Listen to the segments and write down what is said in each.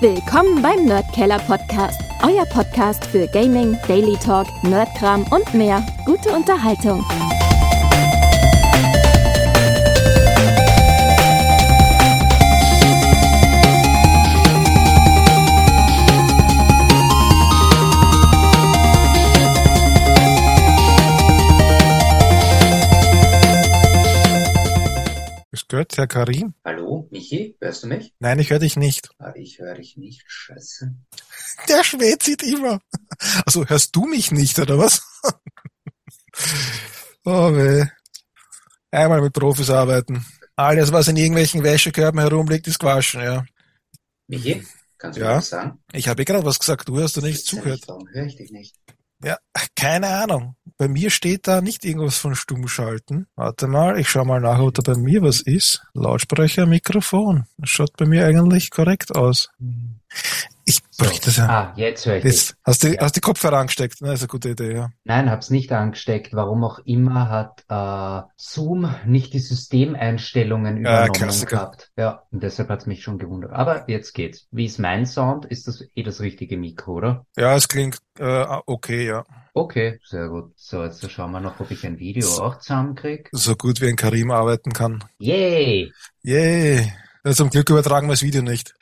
Willkommen beim Nerdkeller Podcast, euer Podcast für Gaming, Daily Talk, Nerdkram und mehr. Gute Unterhaltung. Grüß Herr Karim. Hallo, Michi, hörst du mich? Nein, ich höre dich nicht. Ah, ich höre dich nicht, scheiße. Der schwätzit immer. Also hörst du mich nicht, oder was? oh weh. Einmal mit Profis arbeiten. Alles, was in irgendwelchen Wäschekörben herumliegt, ist gewaschen, ja. Michi, kannst du Ja. was sagen? Ich habe eh gerade was gesagt, du hast du nicht Gibt's ja zugehört. nicht, Warum höre ich dich nicht? Ja, keine Ahnung. Bei mir steht da nicht irgendwas von Stummschalten. Warte mal, ich schau mal nach, ob da bei mir was ist. Lautsprecher, Mikrofon. Das schaut bei mir eigentlich korrekt aus. Ich bräuchte das ja. Ah, jetzt höre ich dich. Jetzt hast du, Ja. hast die Kopfhörer angesteckt. Na, ist eine gute Idee, ja. Nein, hab's nicht angesteckt. Warum auch immer hat äh, Zoom nicht die Systemeinstellungen Ja, übernommen Klassiker. gehabt. Ja, und deshalb hat's mich schon gewundert. Aber jetzt geht's. Wie ist mein Sound? Ist das eh das richtige Mikro, oder? Ja, es klingt äh, okay, ja. Okay, sehr gut. So, jetzt schauen wir noch, ob ich ein Video auch zusammenkrieg. So gut wie ein Karim arbeiten kann. Yay! Yay. Ja, zum Glück übertragen wir das Video nicht.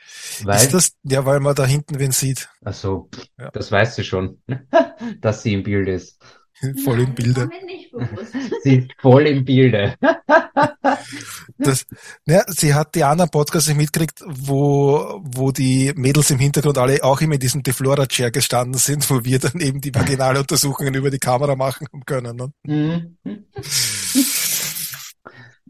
Weil, Ist das? Ja, weil man da hinten wen sieht. ach so, Ja. das weißt du schon, dass sie im Bild ist. Voll im Bilde. Sie ist voll im Bilde. Das, ja, sie hat die anderen Podcasts nicht mitgekriegt, wo, wo die Mädels im Hintergrund alle auch immer in diesem Deflora-Chair gestanden sind, wo wir dann eben die Vaginaluntersuchungen über die Kamera machen können. Ne?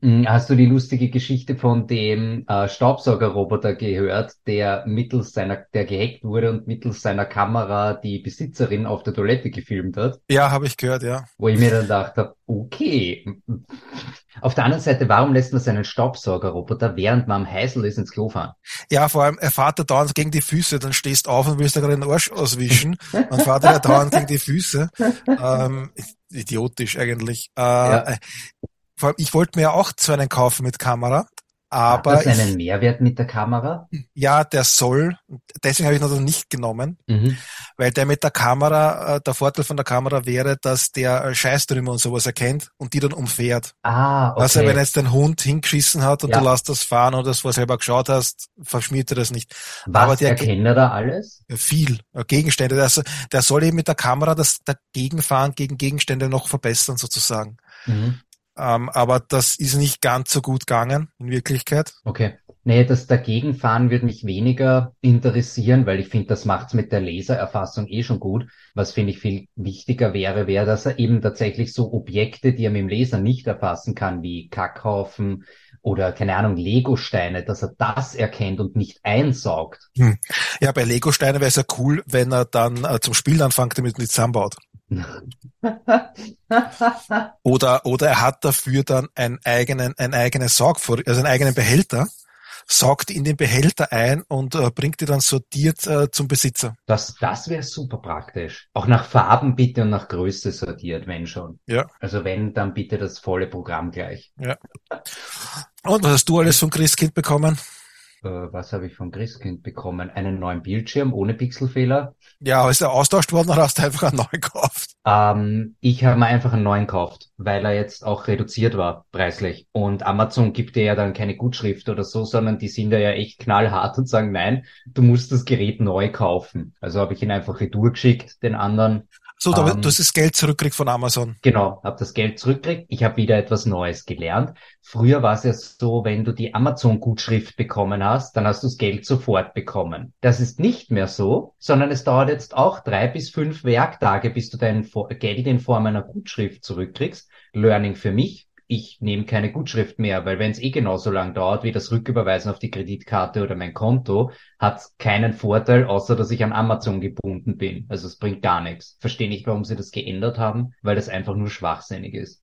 Mhm, Hast du die lustige Geschichte von dem äh, Staubsaugerroboter gehört, der mittels seiner, der gehackt wurde und mittels seiner Kamera die Besitzerin auf der Toilette gefilmt hat? Ja, habe ich gehört, ja. Wo ich mir dann dachte, okay. Auf der anderen Seite, warum lässt man seinen Staubsaugerroboter, während man am Heißel ist, ins Klo fahren? Ja, vor allem, er fährt da dauernd gegen die Füße, dann stehst auf und willst da gerade den Arsch auswischen. Dann fährt er ja dauernd gegen die Füße. Ähm, idiotisch eigentlich. Äh, Ja. Vor allem, ich wollte mir ja auch so einen kaufen mit Kamera, Hat aber das ich, einen Mehrwert mit der Kamera? ja, der soll, deswegen habe ich ihn noch nicht genommen, Mhm. weil der mit der Kamera, äh, der Vorteil von der Kamera wäre, dass der äh, Scheißtrümmer und sowas erkennt und die dann umfährt. Ah, okay. Also wenn jetzt dein Hund hingeschissen hat und Ja. du lässt das fahren und das vorher selber geschaut hast, verschmiert er das nicht. Was aber der- erkennt er da alles? viel äh, Gegenstände. Also, der soll eben mit der Kamera das Dagegenfahren gegen Gegenstände noch verbessern sozusagen. Mhm. Ähm, aber das ist nicht ganz so gut gegangen in Wirklichkeit. Okay. Nee, das Dagegenfahren würde mich weniger interessieren, weil ich finde, das macht's mit der Lasererfassung eh schon gut. Was finde ich viel wichtiger wäre, wäre, dass er eben tatsächlich so Objekte, die er mit dem Laser nicht erfassen kann, wie Kackhaufen oder keine Ahnung, Legosteine, dass er das erkennt und nicht einsaugt. Ja, bei Lego-Steinen wäre es ja cool, wenn er dann äh, zum Spielen anfängt, damit er nicht zusammenbaut. Oder, oder er hat dafür dann einen eigenen, einen eigenen Saugvor, also einen eigenen Behälter, saugt in den Behälter ein und äh, bringt die dann sortiert äh, zum Besitzer. Das, das wäre super praktisch. Auch nach Farben bitte und nach Größe sortiert, wenn schon. Ja. Also wenn, dann bitte das volle Programm gleich. Und was hast du alles vom Christkind bekommen? Äh, was habe ich vom Christkind bekommen? Einen neuen Bildschirm ohne Pixelfehler. Ja, ist er austauscht worden oder hast du einfach einen neuen gekauft? Ähm, ich habe mir einfach einen neuen gekauft, weil er jetzt auch reduziert war, preislich. Und Amazon gibt dir ja dann keine Gutschrift oder so, sondern die sind da ja echt knallhart und sagen, nein, du musst das Gerät neu kaufen. Also habe ich ihn einfach retour geschickt, den anderen. So, da, Ähm. du hast das Geld zurückkriegt von Amazon. Genau, habe das Geld zurückgekriegt. Ich habe wieder etwas Neues gelernt. Früher war es ja so, wenn du die Amazon-Gutschrift bekommen hast, dann hast du das Geld sofort bekommen. Das ist nicht mehr so, sondern es dauert jetzt auch drei bis fünf Werktage, bis du dein Geld in Form einer Gutschrift zurückkriegst. Learning für mich. Ich nehme keine Gutschrift mehr, weil wenn es eh genauso lang dauert wie das Rücküberweisen auf die Kreditkarte oder mein Konto, hat keinen Vorteil, außer dass ich an Amazon gebunden bin. Also es bringt gar nichts. Verstehe nicht, warum sie das geändert haben, weil das einfach nur schwachsinnig ist.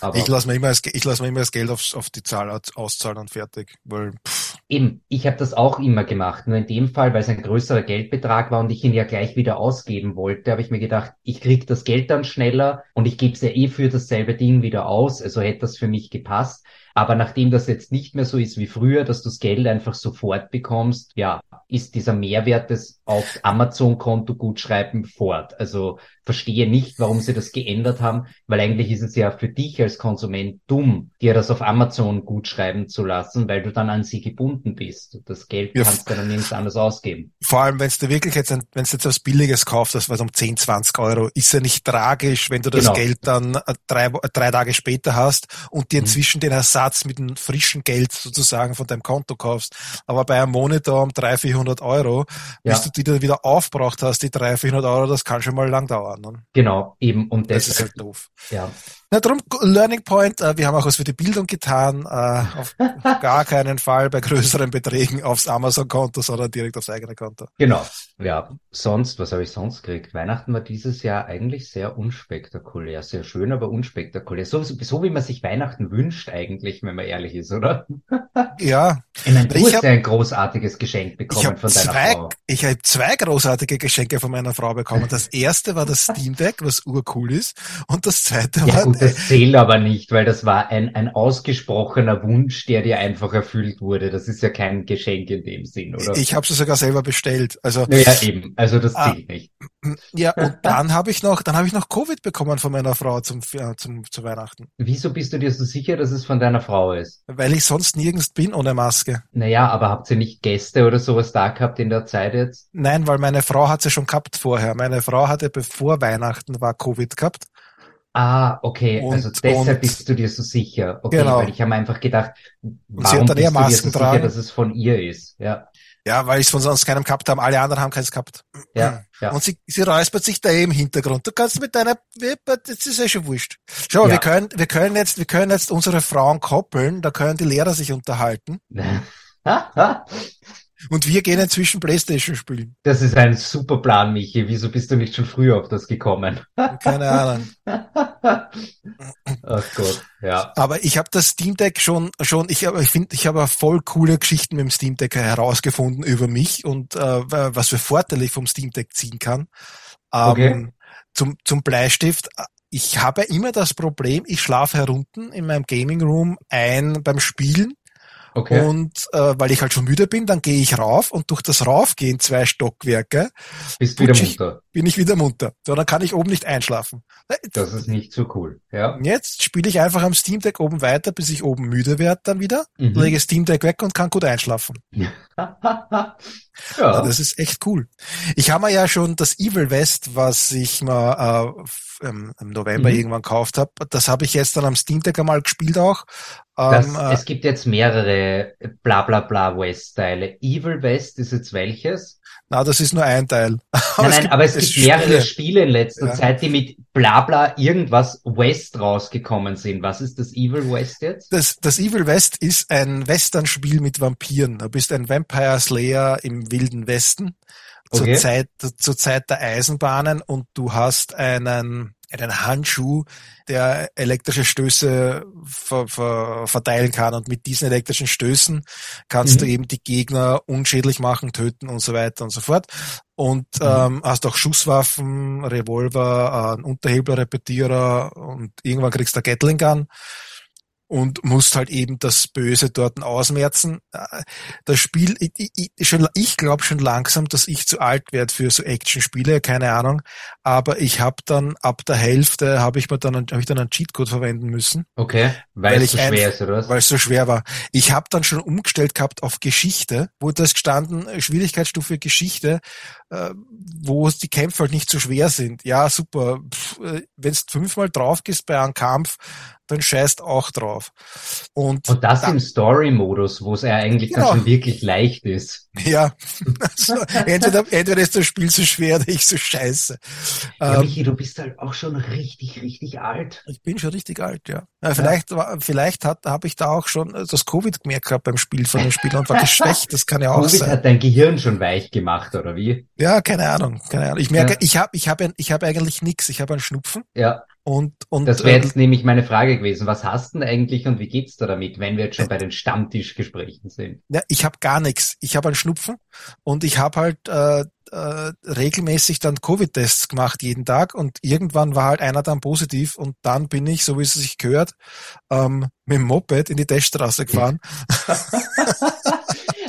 Aber Ich lasse mir immer ich lass mir immer das Geld aufs, auf die Zahl aus- auszahlen und fertig. Weil, pff, eben, ich habe das auch immer gemacht. Nur in dem Fall, weil es ein größerer Geldbetrag war und ich ihn ja gleich wieder ausgeben wollte, habe ich mir gedacht, ich krieg das Geld dann schneller und ich gebe es ja eh für dasselbe Ding wieder aus. Also hätte das für mich gepasst. Aber nachdem das jetzt nicht mehr so ist wie früher, dass du das Geld einfach sofort bekommst, ja, ist dieser Mehrwert des auf Amazon-Konto gutschreiben fort. Also verstehe nicht, warum sie das geändert haben, weil eigentlich ist es ja für dich als Konsument dumm, dir das auf Amazon gutschreiben zu lassen, weil du dann an sie gebunden bist. Das Geld Ja, kannst du dann nirgends anders ausgeben. Vor allem, wenn du wirklich jetzt, wenn du jetzt was Billiges kaufst, das was um 10, 20 Euro, ist ja nicht tragisch, wenn du das Genau. Geld dann äh, drei, drei Tage später hast und dir Mhm. inzwischen den Ersatz mit dem frischen Geld sozusagen von deinem Konto kaufst. Aber bei einem Monitor um 300, 400 Euro, bis Ja. du die dann wieder aufbraucht hast, die 300, 400 Euro, das kann schon mal lang dauern. Ne? Genau, eben. Und Das ist deshalb, halt doof. ja. Na drum, Learning Point, äh, wir haben auch was für die Bildung getan, äh, auf gar keinen Fall bei größeren Beträgen aufs Amazon-Konto, sondern direkt aufs eigene Konto. Genau. Ja, sonst, was habe ich sonst gekriegt? Weihnachten war dieses Jahr eigentlich sehr unspektakulär. Sehr schön, aber unspektakulär. So, so wie man sich Weihnachten wünscht eigentlich, wenn man ehrlich ist, oder? Ja, Ich meine, du Ich hast hab- ein großartiges Geschenk bekommen habe von deiner zwei, Frau. ich habe zwei großartige Geschenke von meiner Frau bekommen. Das erste war das Steam Deck, was urcool ist, und das zweite Ja war gut, das zählt aber nicht, weil das war ein, ein ausgesprochener Wunsch, der dir einfach erfüllt wurde. Das ist ja kein Geschenk in dem Sinn, oder? ich habe sie sogar selber bestellt. Also ja, eben. Also das Ah. zählt nicht. ja, und dann habe ich noch, dann habe ich noch Covid bekommen von meiner Frau zum, äh, zum zu Weihnachten, Wieso bist du dir so sicher, dass es von deiner Frau ist? weil ich sonst nirgends bin ohne Maske. Naja, aber habt ihr nicht Gäste oder sowas da gehabt in der Zeit jetzt? Nein, weil meine Frau hat sie schon gehabt vorher. Meine Frau hatte bevor Weihnachten war Covid gehabt. Ah, okay, Und- also deshalb und- bist du dir so sicher. Okay, Genau. weil ich habe einfach gedacht, sie warum hat dann bist du dir so sicher, dass es von ihr ist? Ja, Ja, weil ich es von sonst keinem gehabt haben. Alle anderen haben keins gehabt. ja, ja. Und sie, sie räuspert sich da eh im Hintergrund. Du kannst mit deiner, das ist ja schon wurscht. Schau, Ja. wir können, wir können jetzt, wir können jetzt unsere Frauen koppeln, da können die Lehrer sich unterhalten. Und wir gehen inzwischen Playstation spielen. Das ist ein super Plan, Michi. Wieso bist du nicht schon früher auf das gekommen? Keine Ahnung. Ach Gott, ja. Aber ich habe das Steam Deck schon, schon, ich, ich finde, ich habe voll coole Geschichten mit dem Steam Deck herausgefunden über mich und äh, was für Vorteile ich vom Steam Deck ziehen kann. Ähm, Okay. Zum, zum Bleistift. Ich habe immer das Problem, ich schlafe herunten in meinem Gaming Room ein beim Spielen Okay. und äh, weil ich halt schon müde bin, dann gehe ich rauf und durch das Raufgehen zwei Stockwerke Bist wieder ich- munter. bin ich wieder munter. So, dann kann ich oben nicht einschlafen. Das ist nicht so cool. Ja. Jetzt spiele ich einfach am Steam Deck oben weiter, bis ich oben müde werde dann wieder, Mhm. lege Steam Deck weg und kann gut einschlafen. ja. Ja, das ist echt cool. Ich habe mir ja schon das Evil West, was ich mal äh, im November Mhm. irgendwann gekauft habe, das habe ich jetzt dann am Steam Deck einmal gespielt auch. Das, Ähm, äh, es gibt jetzt mehrere bla bla bla West-Teile. Evil West ist jetzt welches? Na, das ist nur ein Teil. Nein, nein, aber es gibt mehrere Spiele. Spiele in letzter Ja. Zeit, die mit bla bla irgendwas West rausgekommen sind. Was ist das Evil West jetzt? Das, das Evil West ist ein Western-Spiel mit Vampiren. Du bist ein Vampire Slayer im wilden Westen zur Okay. Zeit, zur Zeit der Eisenbahnen und du hast einen, einen Handschuh, der elektrische Stöße ver, ver, verteilen kann und mit diesen elektrischen Stößen kannst Mhm. du eben die Gegner unschädlich machen, töten und so weiter und so fort. Und Mhm. ähm, hast auch Schusswaffen, Revolver, einen Unterhebelrepetierer und irgendwann kriegst du Gatling Gun und musst halt eben das Böse dort ausmerzen. Äh, Das Spiel, ich, ich, ich, glaube schon langsam, dass ich zu alt werde für so Actionspiele, keine Ahnung. Aber ich habe dann ab der Hälfte habe ich mir dann habe ich dann einen Cheatcode verwenden müssen, Okay, weil, Weil es so schwer ist, oder was? weil es so schwer war. Ich habe dann schon umgestellt gehabt auf Geschichte, wo das gestanden Schwierigkeitsstufe Geschichte, wo es die Kämpfe halt nicht so schwer sind. Ja, super. Wenn du fünfmal drauf gehst bei einem Kampf, dann scheißt auch drauf. Und, Und das da- im Story-Modus, wo es ja eigentlich Genau. dann schon wirklich leicht ist. Ja, also, entweder, entweder ist das Spiel so schwer oder ich so scheiße. Ja, Ähm, Michi, du bist halt auch schon richtig, richtig alt. ich bin schon richtig alt, ja. ja vielleicht war, vielleicht habe ich da auch schon äh, das Covid gemerkt gehabt beim Spiel von dem Spiel und war geschwächt. Das kann ja auch Covid sein. hat dein Gehirn schon weich gemacht, oder wie? Ja, keine Ahnung, keine Ahnung. Ich merke, Ja. ich habe, ich habe, ich habe eigentlich nix. Ich habe einen Schnupfen Ja, und und das wäre äh, jetzt nämlich meine Frage gewesen. Was hast du denn eigentlich und wie geht's da damit, wenn wir jetzt schon bei den Stammtischgesprächen sind? ja, ich habe gar nichts. Ich habe einen Schnupfen und ich habe halt äh, äh, regelmäßig dann Covid-Tests gemacht jeden Tag und irgendwann war halt einer dann positiv und dann bin ich, so wie es sich gehört, ähm, mit dem Moped in die Teststraße gefahren.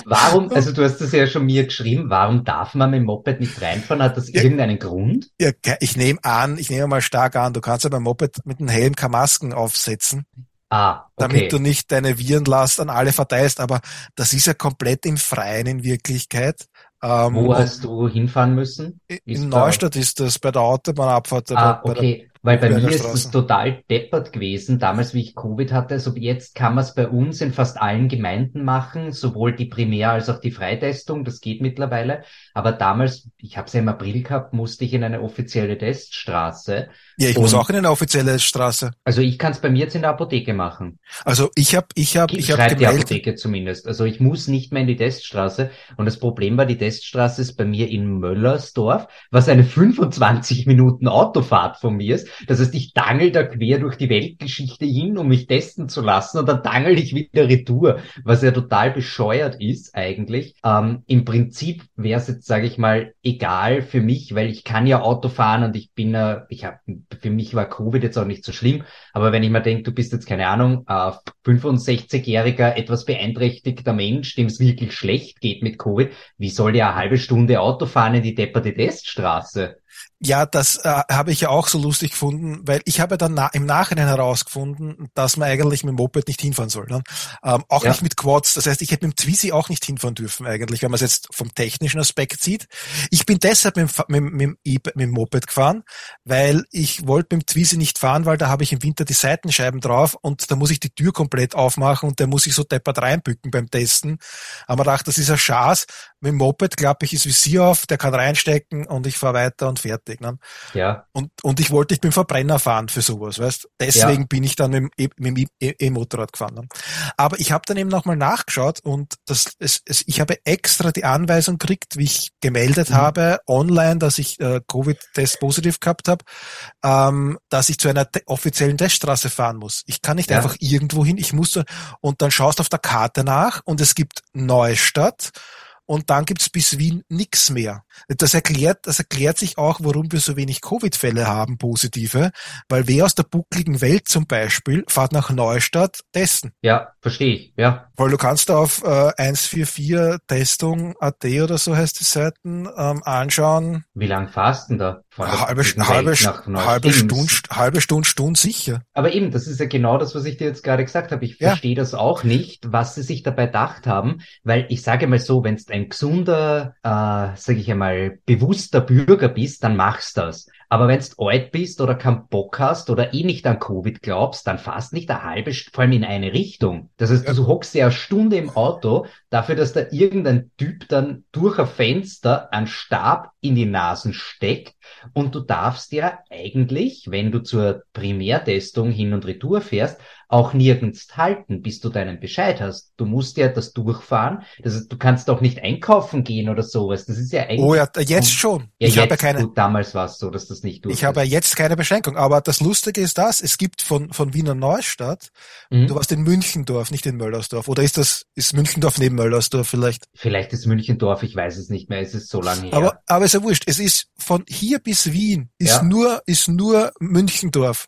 Warum, also du hast das ja schon mir geschrieben, warum darf man mit dem Moped nicht reinfahren? Hat das ja, irgendeinen Grund? Ja, ich nehme an, ich nehme mal stark an, du kannst ja beim Moped mit dem Helm keine Masken aufsetzen. Ah, okay. Damit du nicht deine Virenlast an alle verteilst, aber das ist ja komplett im Freien in Wirklichkeit. Ähm, Wo hast du hinfahren müssen? in Neustadt ist das bei der Autobahnabfahrt. Ah, okay. Weil bei mir ist es total deppert gewesen, damals wie ich Covid hatte. Also jetzt kann man es bei uns in fast allen Gemeinden machen, sowohl die Primär- als auch die Freitestung, das geht mittlerweile. Aber damals, ich habe es ja im April gehabt, musste ich in eine offizielle Teststraße. Ja, ich Und, muss auch in eine offizielle Straße. Also ich kann es bei mir jetzt in der Apotheke machen. Also ich habe, ich habe, ich habe die Apotheke zumindest. Also ich muss nicht mehr in die Teststraße. Und das Problem war, die Teststraße ist bei mir in Möllersdorf, was eine 25 Minuten Autofahrt von mir ist. Das heißt, ich dangel da quer durch die Weltgeschichte hin, um mich testen zu lassen und dann dangel ich wieder retour, was ja total bescheuert ist eigentlich. Ähm, Im Prinzip wäre es jetzt, sage ich mal, egal für mich, weil ich kann ja Auto fahren und ich bin, äh, ich habe, für mich war Covid jetzt auch nicht so schlimm, aber wenn ich mir denke, du bist jetzt keine Ahnung, äh, 65-jähriger, etwas beeinträchtigter Mensch, dem es wirklich schlecht geht mit Covid, wie soll der eine halbe Stunde Auto fahren in die depperte Teststraße? Ja, das äh, habe ich ja auch so lustig gefunden, weil ich habe dann na im Nachhinein herausgefunden, dass man eigentlich mit dem Moped nicht hinfahren soll. Ne? Ähm, auch ja. nicht mit Quads. Das heißt, ich hätte mit dem Twizy auch nicht hinfahren dürfen eigentlich, wenn man es jetzt vom technischen Aspekt sieht. Ich bin deshalb mit, mit, mit, mit dem Moped gefahren, weil ich wollte mit dem Twizy nicht fahren, weil da habe ich im Winter die Seitenscheiben drauf und da muss ich die Tür komplett aufmachen und der muss ich so deppert reinbücken beim Testen. Aber ich dachte, das ist ein Schaß. Mit dem Moped klappe ich das Visier auf, der kann reinstecken und ich fahre weiter und fertig. Ne? Ja. Und, und ich wollte nicht mit dem Verbrenner fahren für sowas, weißt Deswegen ja. bin ich dann mit, e, mit dem e, E-Motorrad gefahren. Ne? Aber ich habe dann eben nochmal nachgeschaut und das, es, es, ich habe extra die Anweisung gekriegt, wie ich gemeldet mhm. habe, online, dass ich äh, Covid-Test positiv gehabt habe, ähm, dass ich zu einer offiziellen Teststraße fahren muss. Ich kann nicht ja. einfach irgendwo hin, ich muss, und dann schaust auf der Karte nach und es gibt Neustadt, und dann gibt's bis Wien nix mehr. Das erklärt, das erklärt sich auch, warum wir so wenig Covid-Fälle haben, positive, weil wer aus der buckligen Welt zum Beispiel fahrt nach Neustadt testen. Ja, verstehe ich, ja. Weil du kannst da auf äh, 144 Testung.at oder so heißt die Seiten ähm, anschauen. Wie lang fahrst du denn da? Halbe, halbe, halbe Stunde, halbe Stunde, Stunde sicher. Aber eben, das ist ja genau das, was ich dir jetzt gerade gesagt habe. Ich ja. verstehe das auch nicht, was sie sich dabei gedacht haben, weil ich sage mal so, wenn es ein gesunder, äh, sage ich einmal, bewusster Bürger bist, dann machst das. Aber wenn du alt bist oder keinen Bock hast oder eh nicht an Covid glaubst, dann fast nicht eine halbe, vor allem in eine Richtung. Das heißt, du hockst ja eine Stunde im Auto dafür, dass da irgendein Typ dann durch ein Fenster einen Stab in die Nasen steckt und du darfst ja eigentlich, wenn du zur Primärtestung hin und retour fährst, auch nirgends halten, bis du deinen Bescheid hast. Du musst ja das durchfahren. Das heißt, du kannst doch nicht einkaufen gehen oder sowas. Das ist ja eigentlich. Oh ja, jetzt schon. Ja, ich jetzt, habe keine. Gut, damals war es so, dass das nicht durch. Ich habe ja jetzt keine Beschränkung. Aber das Lustige ist das: Es gibt von von Wiener Neustadt. Mhm. Du warst in Münchendorf, nicht in Möllersdorf. Oder ist das ist Münchendorf neben Möllersdorf vielleicht? Vielleicht ist Münchendorf. Ich weiß es nicht mehr. Es ist so lange her. Aber aber ist ja wurscht. Es ist von hier bis Wien ist ja. nur ist nur Münchendorf.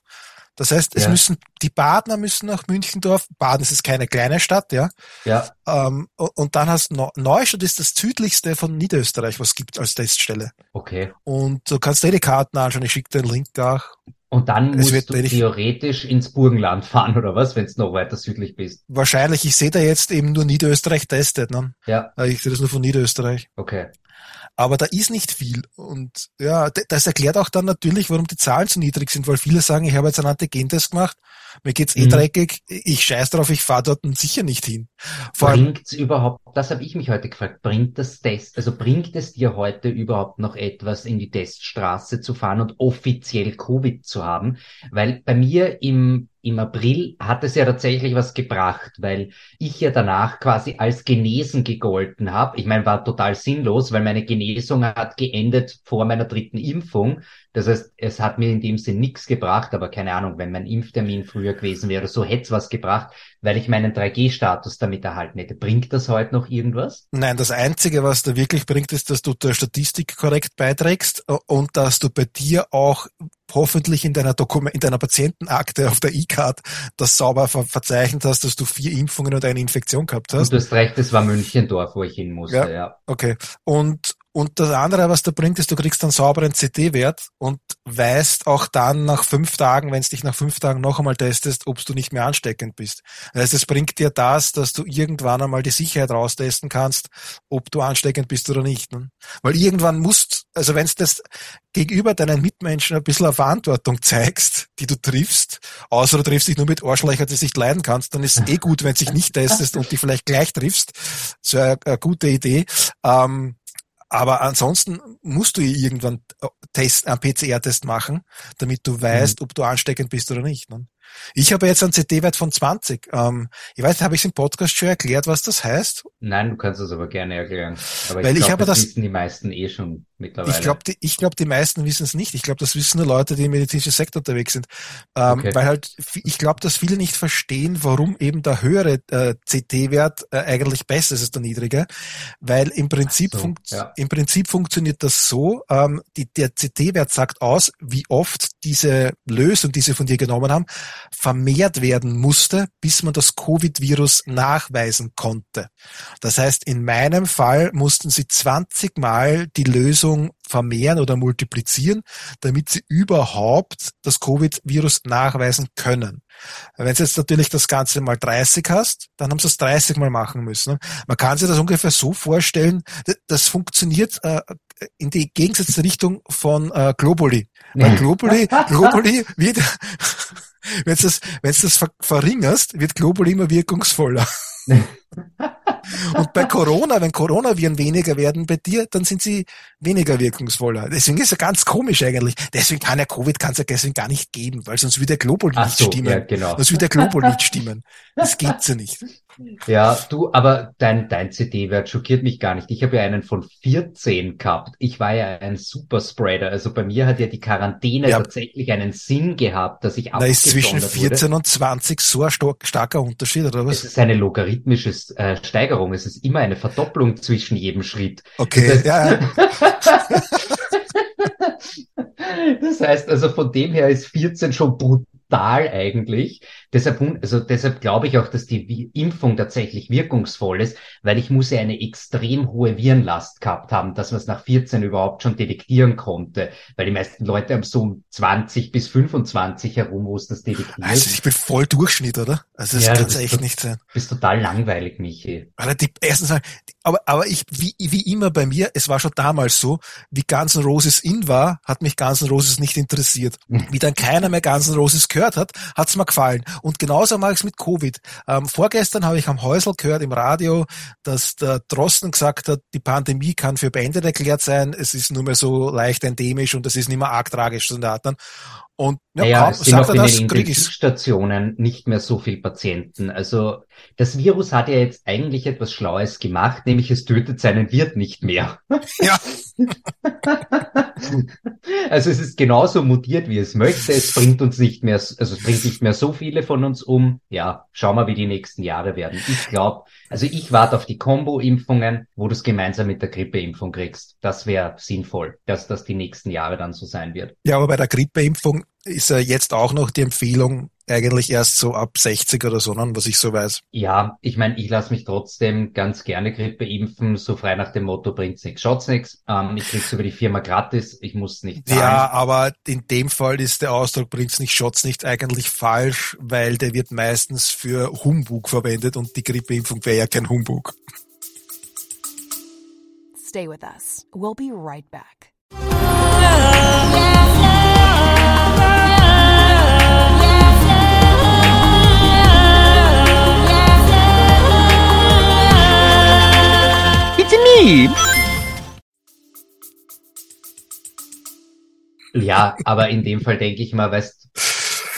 Das heißt, es ja. müssen, die Badner müssen nach Münchendorf. Baden ist keine kleine Stadt, ja. Ja. Ähm, und dann hast Neustadt ist das südlichste von Niederösterreich, was es gibt als Teststelle. Okay. Und du kannst dir die Karten anschauen, ich schicke dir den Link auch. Und dann musst wird, du theoretisch ins Burgenland fahren, oder was, wenn du noch weiter südlich bist? Wahrscheinlich. Ich sehe da jetzt eben nur Niederösterreich testet, ne? Ja. Ich sehe das nur von Niederösterreich. Okay aber da ist nicht viel. Und ja, das erklärt auch dann natürlich, warum die Zahlen so niedrig sind, weil viele sagen, ich habe jetzt einen Antigentest gemacht, mir geht's eh mhm. dreckig, ich scheiß drauf, ich fahre dort sicher nicht hin. Vor bringt überhaupt, das habe ich mich heute gefragt, bringt das Test, also bringt es dir heute überhaupt noch etwas, in die Teststraße zu fahren und offiziell Covid zu haben? Weil bei mir im im April hat es ja tatsächlich was gebracht, weil ich ja danach quasi als genesen gegolten habe. Ich meine, war total sinnlos, weil meine Genesung hat geendet vor meiner dritten Impfung. Das heißt, es hat mir in dem Sinn nichts gebracht, aber keine Ahnung, wenn mein Impftermin früher gewesen wäre, so hätte es was gebracht, weil ich meinen 3G-Status damit erhalten hätte. Bringt das heute noch irgendwas? Nein, das Einzige, was da wirklich bringt, ist, dass du der Statistik korrekt beiträgst und dass du bei dir auch hoffentlich in deiner Dokument, in deiner Patientenakte auf der E-Card das sauber ver verzeichnet hast, dass du vier Impfungen und eine Infektion gehabt hast. Und du hast recht, das war Münchendorf, wo ich hin musste, ja. ja. Okay. Und und das andere, was da bringt, ist, du kriegst einen sauberen CT-Wert und weißt auch dann nach fünf Tagen, wenn es dich nach fünf Tagen noch einmal testest, ob du nicht mehr ansteckend bist. Das heißt, es bringt dir das, dass du irgendwann einmal die Sicherheit raustesten kannst, ob du ansteckend bist oder nicht. Ne? Weil irgendwann musst, also wenn es das gegenüber deinen Mitmenschen ein bisschen Verantwortung zeigst, die du triffst, außer du triffst dich nur mit Arschlöchern, die sich leiden kannst, dann ist es eh gut, wenn du dich nicht testest und die vielleicht gleich triffst. So eine, eine gute Idee. Ähm, aber ansonsten musst du irgendwann Test, einen PCR-Test machen, damit du weißt, mhm. ob du ansteckend bist oder nicht. Ne? Ich habe jetzt einen CT-Wert von 20. Ähm, ich weiß, habe ich im Podcast schon erklärt, was das heißt? Nein, du kannst es aber gerne erklären. Aber Weil ich, glaub, ich habe das, das wissen die meisten eh schon mittlerweile. Ich glaube, die, ich glaube, die meisten wissen es nicht. Ich glaube, das wissen nur Leute, die im medizinischen Sektor unterwegs sind. Ähm, okay. Weil halt, ich glaube, dass viele nicht verstehen, warum eben der höhere äh, CT-Wert äh, eigentlich besser ist als der niedrige. Weil im Prinzip, so, ja. im Prinzip funktioniert das so, ähm, die, der CT-Wert sagt aus, wie oft diese Lösung, die sie von dir genommen haben, vermehrt werden musste, bis man das Covid-Virus nachweisen konnte. Das heißt, in meinem Fall mussten sie 20 Mal die Lösung vermehren oder multiplizieren, damit sie überhaupt das Covid-Virus nachweisen können. Wenn du jetzt natürlich das Ganze mal 30 hast, dann haben sie es 30 Mal machen müssen. Man kann sich das ungefähr so vorstellen, das funktioniert äh, in die gegensätzliche Richtung von äh, Globally. Weil Globally, Globally wird wenn du das, das verringerst, wird Global immer wirkungsvoller. Und bei Corona, wenn Coronaviren weniger werden bei dir, dann sind sie weniger wirkungsvoller. Deswegen ist es ganz komisch eigentlich. Deswegen kann ja Covid kann es ja deswegen gar nicht geben, weil sonst würde der Global nicht so, stimmen. Ja, genau. Sonst würde der Global nicht stimmen. Das gibt's ja nicht. Ja, du, aber dein, dein CD-Wert schockiert mich gar nicht. Ich habe ja einen von 14 gehabt. Ich war ja ein Superspreader. Also bei mir hat ja die Quarantäne ja. tatsächlich einen Sinn gehabt, dass ich Da ist zwischen 14 wurde. und 20 so ein starker Unterschied, oder was? Es ist eine logarithmische äh, Steigerung. Es ist immer eine Verdopplung zwischen jedem Schritt. Okay, das heißt, ja. ja. das heißt also von dem her ist 14 schon brutal eigentlich. Deshalb, also deshalb glaube ich auch, dass die Impfung tatsächlich wirkungsvoll ist, weil ich muss ja eine extrem hohe Virenlast gehabt haben, dass man es nach 14 überhaupt schon detektieren konnte, weil die meisten Leute haben so 20 bis 25 herum, wo es das detektiert. Also ich bin voll Durchschnitt, oder? Also das ja, kann es echt nicht sein. Bist total langweilig, Michi. Aber, die, erstens, aber, aber ich, wie, wie immer bei mir, es war schon damals so, wie Guns N' Roses in war, hat mich Guns N' Roses nicht interessiert. Wie dann keiner mehr Guns N' Roses gehört hat, hat's mir gefallen. Und genauso mache ich es mit Covid. Ähm, vorgestern habe ich am Häusl gehört im Radio, dass der Drosten gesagt hat, die Pandemie kann für beendet erklärt sein, es ist nur mehr so leicht endemisch und es ist nicht mehr arg tragisch. Und und ja, naja, kaum, es sind auch in den Intensivstationen nicht mehr so viel Patienten. Also das Virus hat ja jetzt eigentlich etwas Schlaues gemacht, nämlich es tötet seinen Wirt nicht mehr. Ja. also es ist genauso mutiert, wie es möchte. Es bringt uns nicht mehr, also es bringt nicht mehr so viele von uns um. Ja, schauen wir, wie die nächsten Jahre werden. Ich glaube, also ich warte auf die Combo-Impfungen, wo du es gemeinsam mit der Grippeimpfung kriegst. Das wäre sinnvoll, dass das die nächsten Jahre dann so sein wird. Ja, aber bei der Grippeimpfung ist ja jetzt auch noch die Empfehlung, eigentlich erst so ab 60 oder so, ne, was ich so weiß. Ja, ich meine, ich lasse mich trotzdem ganz gerne Grippe impfen, so frei nach dem Motto, bringt's nichts, schaut's nichts. Ähm, ich krieg's über die Firma gratis, ich muss nicht zahlen. Ja, aber in dem Fall ist der Ausdruck bringt's nicht, schaut's nicht eigentlich falsch, weil der wird meistens für Humbug verwendet und die Grippeimpfung wäre ja kein Humbug. Stay with us. We'll be right back. Ja, aber in dem Fall denke ich mal, weißt,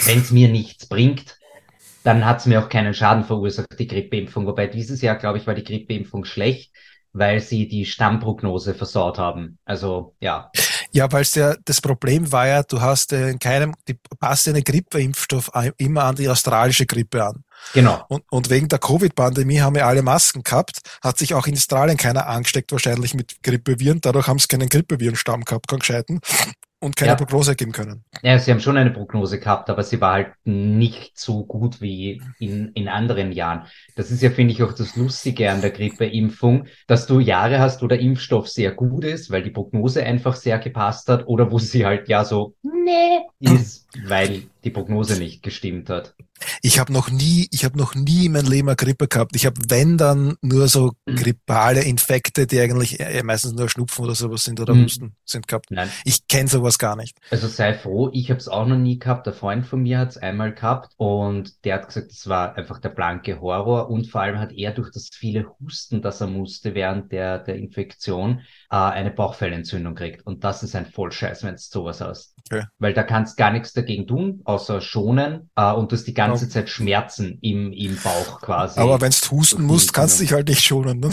wenn es mir nichts bringt, dann hat es mir auch keinen Schaden verursacht, die Grippeimpfung. Wobei dieses Jahr, glaube ich, war die Grippeimpfung schlecht, weil sie die Stammprognose versaut haben. Also ja. Ja, weil ja, das Problem war ja, du hast äh, in keinem, die passt ja eine Grippeimpfstoff immer an die australische Grippe an. Genau. Und, und wegen der Covid-Pandemie haben wir alle Masken gehabt, hat sich auch in Australien keiner angesteckt, wahrscheinlich mit Grippeviren. Dadurch haben sie keinen Grippevirenstamm gehabt, keinen gescheiten und keine ja. Prognose geben können. Ja, sie haben schon eine Prognose gehabt, aber sie war halt nicht so gut wie in, in anderen Jahren. Das ist ja, finde ich, auch das Lustige an der Grippeimpfung, dass du Jahre hast, wo der Impfstoff sehr gut ist, weil die Prognose einfach sehr gepasst hat, oder wo sie halt ja so nee ist, weil die Prognose nicht gestimmt hat. Ich habe noch nie, ich habe noch nie in meinem Leben eine Grippe gehabt. Ich habe, wenn dann, nur so mhm. grippale Infekte, die eigentlich äh, meistens nur Schnupfen oder sowas sind oder mhm. Husten sind gehabt. Nein. Ich kenne sowas gar nicht. Also sei froh, ich habe es auch noch nie gehabt. Der Freund von mir hat es einmal gehabt und der hat gesagt, es war einfach der blanke Horror und vor allem hat er durch das viele Husten, das er musste während der, der Infektion, äh, eine Bauchfellentzündung kriegt. Und das ist ein Vollscheiß, wenn du sowas hast. Okay. Weil da kannst gar nichts dagegen tun, außer schonen äh, und du hast die ganze ja. Zeit Schmerzen im, im Bauch quasi. Aber wenn du husten musst, kannst du dich halt nicht schonen. Ne?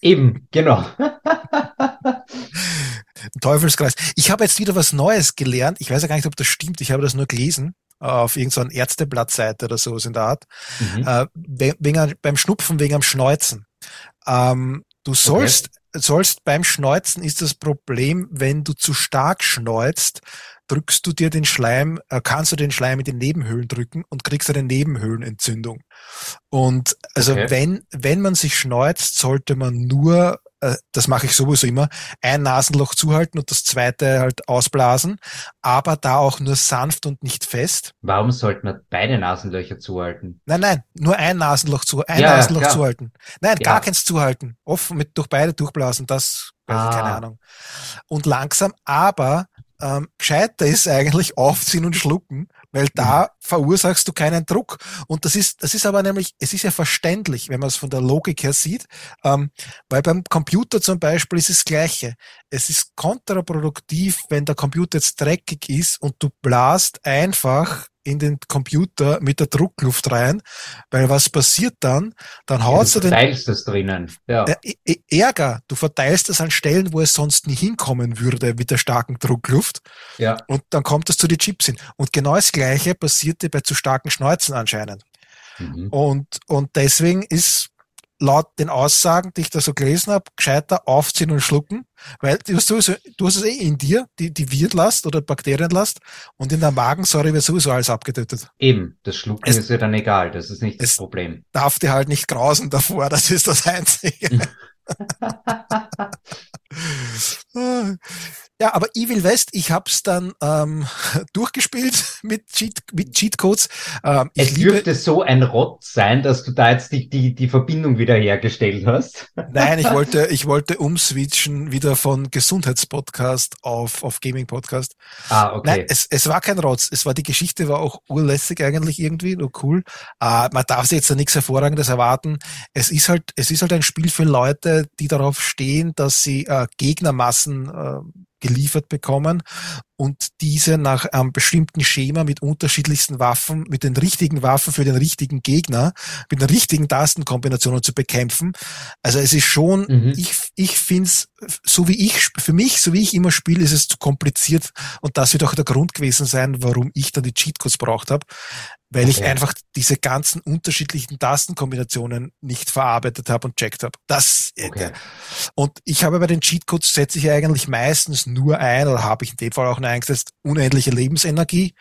Eben, genau. Teufelskreis. Ich habe jetzt wieder was Neues gelernt. Ich weiß ja gar nicht, ob das stimmt. Ich habe das nur gelesen auf irgendeiner Ärzteblattseite oder sowas in der Art. Mhm. Äh, wegen, beim Schnupfen, wegen am Schneuzen. Ähm, du sollst, okay. sollst beim Schneuzen ist das Problem, wenn du zu stark schneuzt, drückst du dir den Schleim, äh, kannst du den Schleim in die Nebenhöhlen drücken und kriegst eine Nebenhöhlenentzündung. Und also okay. wenn, wenn man sich schneuzt, sollte man nur, äh, das mache ich sowieso immer, ein Nasenloch zuhalten und das zweite halt ausblasen, aber da auch nur sanft und nicht fest. Warum sollte man beide Nasenlöcher zuhalten? Nein, nein, nur ein Nasenloch zu, ein ja, Nasenloch ja, zuhalten. Nein, ja. gar keins zuhalten. Offen mit durch beide durchblasen, das, ah. keine Ahnung. Und langsam, aber ähm, gescheiter ist eigentlich aufziehen und schlucken, weil da mhm. verursachst du keinen Druck. Und das ist, das ist aber nämlich, es ist ja verständlich, wenn man es von der Logik her sieht, ähm, weil beim Computer zum Beispiel ist es das Gleiche. Es ist kontraproduktiv, wenn der Computer jetzt dreckig ist und du blast einfach in den Computer mit der Druckluft rein, weil was passiert dann? Dann haut ja, du den. verteilst es drinnen. Ja. Ärger. Du verteilst es an Stellen, wo es sonst nie hinkommen würde mit der starken Druckluft. Ja. Und dann kommt es zu den Chips hin. Und genau das Gleiche passierte bei zu starken Schneuzen anscheinend. Mhm. Und, und deswegen ist laut den Aussagen, die ich da so gelesen habe, gescheiter aufziehen und schlucken, weil du hast, sowieso, du hast es eh in dir, die, die Wirtlast oder Bakterienlast und in der Magensäure wird sowieso alles abgetötet. Eben, das Schlucken es, ist ja dann egal, das ist nicht das Problem. darf dir halt nicht grausen davor, das ist das Einzige. Ja, aber Evil West, ich hab's dann ähm, durchgespielt mit, Cheat, mit Cheatcodes. Ähm, es liebe, dürfte so ein Rott sein, dass du da jetzt die, die, die Verbindung wieder hergestellt hast. Nein, ich wollte, ich wollte umswitchen wieder von Gesundheitspodcast auf, auf Gaming-Podcast. Ah, okay. Nein, es, es war kein Rotz. Es war, die Geschichte war auch urlässig eigentlich irgendwie, nur cool. Äh, man darf sich jetzt da nichts Hervorragendes erwarten. Es ist halt, es ist halt ein Spiel für Leute, die darauf stehen, dass sie äh, Gegnermassen äh, geliefert bekommen und diese nach einem bestimmten Schema mit unterschiedlichsten Waffen, mit den richtigen Waffen für den richtigen Gegner, mit den richtigen Tastenkombinationen zu bekämpfen. Also es ist schon, mhm. ich, ich finde es, so wie ich, für mich, so wie ich immer spiele, ist es zu kompliziert und das wird auch der Grund gewesen sein, warum ich dann die Cheatcodes braucht habe, weil ich einfach diese ganzen unterschiedlichen Tastenkombinationen nicht verarbeitet habe und checkt habe. Das okay. und ich habe bei den Cheatcodes setze ich eigentlich meistens nur ein oder habe ich in dem Fall auch nur eingesetzt unendliche Lebensenergie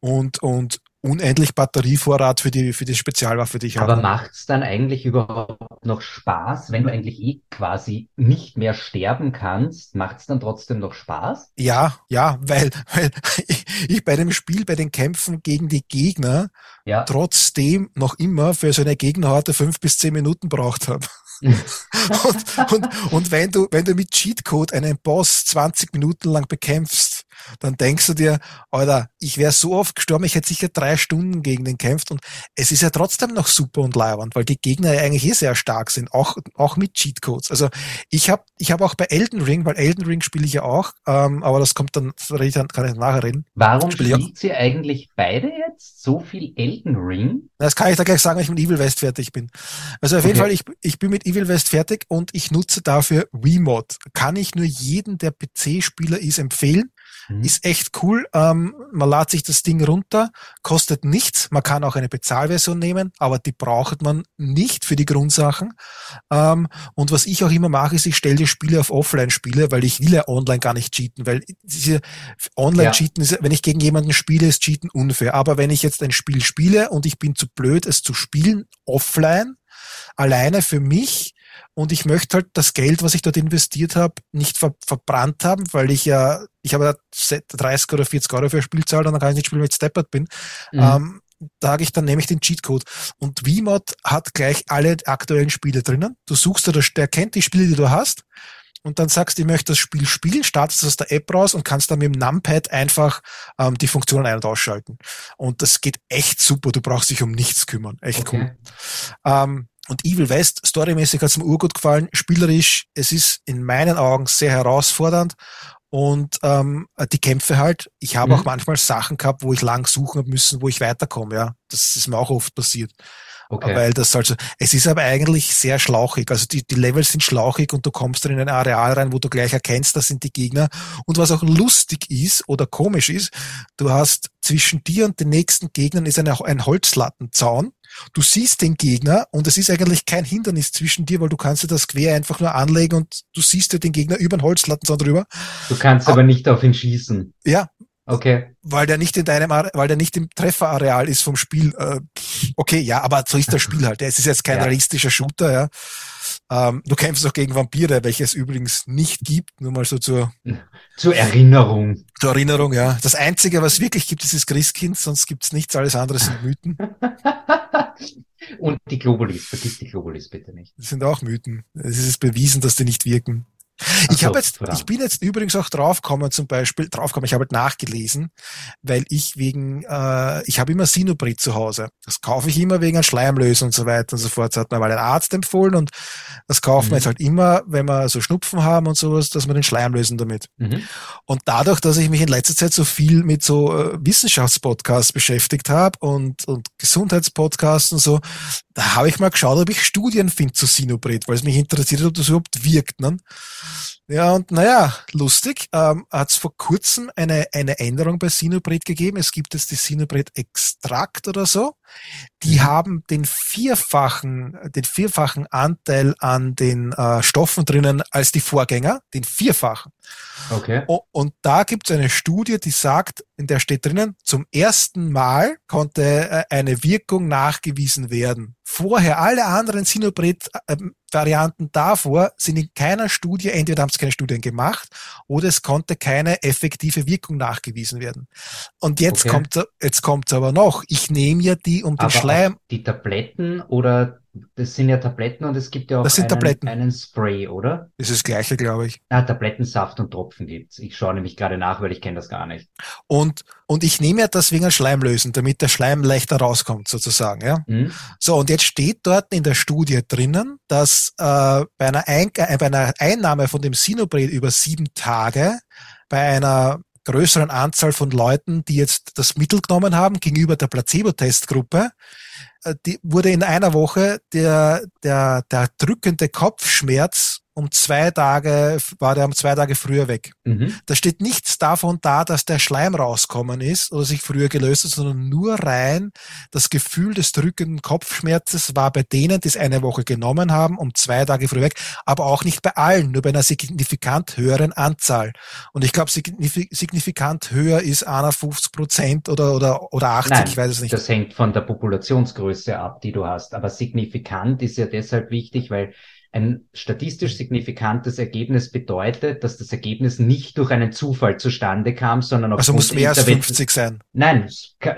und und unendlich Batterievorrat für die für die Spezialwaffe, die ich habe. Aber macht's dann eigentlich überhaupt noch Spaß, wenn du eigentlich eh quasi nicht mehr sterben kannst? Macht's dann trotzdem noch Spaß? Ja, ja, weil weil ich, ich bei dem Spiel, bei den Kämpfen gegen die Gegner ja. trotzdem noch immer für so eine Gegnerhorte fünf bis zehn Minuten braucht habe. und, und, und wenn du, wenn du mit Cheatcode einen Boss 20 Minuten lang bekämpfst dann denkst du dir, Alter, ich wäre so oft gestorben, ich hätte sicher drei Stunden gegen den kämpft und es ist ja trotzdem noch super und leiwand, weil die Gegner ja eigentlich eh sehr stark sind, auch, auch mit Cheatcodes. Also ich habe ich hab auch bei Elden Ring, weil Elden Ring spiele ich ja auch, ähm, aber das kommt dann, kann ich nachher reden. Warum spielt sie eigentlich beide jetzt so viel Elden Ring? Das kann ich da gleich sagen, wenn ich mit Evil West fertig bin. Also auf okay. jeden Fall, ich, ich bin mit Evil West fertig und ich nutze dafür Wiimote. Kann ich nur jeden, der PC-Spieler ist, empfehlen. Mhm. Ist echt cool. Ähm, man lädt sich das Ding runter, kostet nichts. Man kann auch eine Bezahlversion nehmen, aber die braucht man nicht für die Grundsachen. Ähm, und was ich auch immer mache, ist, ich stelle die Spiele auf Offline-Spiele, weil ich will ja online gar nicht cheaten, weil diese Online-Cheaten, ja. wenn ich gegen jemanden spiele, ist Cheaten unfair. Aber wenn ich jetzt ein Spiel spiele und ich bin zu blöd, es zu spielen, offline, alleine für mich, und ich möchte halt das Geld, was ich dort investiert habe, nicht ver verbrannt haben, weil ich ja, ich habe ja 30 oder 40 Euro für ein Spiel zahlt und dann kann ich nicht spielen, wenn ich steppert bin. Mhm. Ähm, da sage ich, dann nehme ich den Cheatcode. Und VMod hat gleich alle aktuellen Spiele drinnen. Du suchst, oder der kennt die Spiele, die du hast. Und dann sagst du, ich möchte das Spiel spielen, startest aus der App raus und kannst dann mit dem Numpad einfach ähm, die Funktionen ein- und ausschalten. Und das geht echt super. Du brauchst dich um nichts kümmern. Echt okay. cool. Ähm, und Evil West, storymäßig hat es mir urgut gefallen. Spielerisch, es ist in meinen Augen sehr herausfordernd. Und ähm, die Kämpfe halt, ich habe mhm. auch manchmal Sachen gehabt, wo ich lang suchen müssen, wo ich weiterkomme, ja. Das ist mir auch oft passiert. Okay. Weil das also, es ist aber eigentlich sehr schlauchig. Also die, die Levels sind schlauchig und du kommst dann in ein Areal rein, wo du gleich erkennst, das sind die Gegner. Und was auch lustig ist oder komisch ist, du hast zwischen dir und den nächsten Gegnern ist eine, ein Holzlattenzaun Du siehst den Gegner und es ist eigentlich kein Hindernis zwischen dir, weil du kannst dir das quer einfach nur anlegen und du siehst ja den Gegner über den Holzlatten drüber. Du kannst aber, aber nicht auf ihn schießen. Ja. Okay. Weil der nicht in deinem, weil der nicht im Trefferareal ist vom Spiel. Äh, okay, ja, aber so ist das Spiel halt. Es ist jetzt kein ja. realistischer Shooter, ja. Ähm, du kämpfst auch gegen Vampire, welches übrigens nicht gibt, nur mal so zur, zur Erinnerung. Zur Erinnerung, ja. Das Einzige, was wirklich gibt, ist das Christkind, sonst gibt's nichts, alles andere sind Mythen. Und die Globulis, vergiss die Globulis bitte nicht. Das sind auch Mythen. Es ist bewiesen, dass die nicht wirken. Ich so, habe jetzt, ich bin jetzt übrigens auch draufgekommen, zum Beispiel, draufgekommen, ich habe halt nachgelesen, weil ich wegen, äh, ich habe immer Sinoprid zu Hause. Das kaufe ich immer wegen Schleimlösen und so weiter und so fort. Das hat mir mal ein Arzt empfohlen und das kaufen mhm. wir jetzt halt immer, wenn wir so Schnupfen haben und sowas, dass wir den Schleim lösen damit. Mhm. Und dadurch, dass ich mich in letzter Zeit so viel mit so äh, Wissenschaftspodcasts beschäftigt habe und, und Gesundheitspodcasts und so, da habe ich mal geschaut, ob ich Studien finde zu Sinoprid, weil es mich interessiert, ob das überhaupt wirkt. Ne? Ja, und naja, lustig, ähm, hat es vor kurzem eine, eine Änderung bei Sinopret gegeben. Es gibt jetzt die Sinopret Extrakt oder so. Die mhm. haben den vierfachen, den vierfachen Anteil an den äh, Stoffen drinnen als die Vorgänger, den vierfachen. Okay. Und da gibt es eine Studie, die sagt, in der steht drinnen, zum ersten Mal konnte äh, eine Wirkung nachgewiesen werden. Vorher alle anderen Sinopret-Varianten davor sind in keiner Studie, entweder haben es keine Studien gemacht oder es konnte keine effektive Wirkung nachgewiesen werden. Und jetzt okay. kommt jetzt kommt's aber noch. Ich nehme ja die um den aber Schleim. Die Tabletten oder das sind ja Tabletten und es gibt ja auch einen, einen Spray, oder? Das ist das gleiche, glaube ich. Ah, Tablettensaft und Tropfen gibt's. Ich schaue nämlich gerade nach, weil ich kenne das gar nicht. Und, und ich nehme ja deswegen ein Schleim lösen, damit der Schleim leichter rauskommt, sozusagen. Ja? Mhm. So, und jetzt steht dort in der Studie drinnen, dass äh, bei, einer Ein äh, bei einer Einnahme von dem Sinopret über sieben Tage bei einer größeren Anzahl von Leuten, die jetzt das Mittel genommen haben, gegenüber der Placebo-Testgruppe, die wurde in einer Woche der, der, der drückende Kopfschmerz um zwei Tage, war der um zwei Tage früher weg. Mhm. Da steht nichts davon da, dass der Schleim rauskommen ist oder sich früher gelöst hat, sondern nur rein das Gefühl des drückenden Kopfschmerzes war bei denen, die es eine Woche genommen haben, um zwei Tage früher weg, aber auch nicht bei allen, nur bei einer signifikant höheren Anzahl. Und ich glaube, signifikant höher ist 51 Prozent oder, oder, oder 80, Nein, ich weiß es nicht. Das hängt von der Populationsgröße ab, die du hast. Aber signifikant ist ja deshalb wichtig, weil Ein statistisch signifikantes Ergebnis bedeutet, dass das Ergebnis nicht durch einen Zufall zustande kam, sondern Also muss mehr als 50 sein. Nein,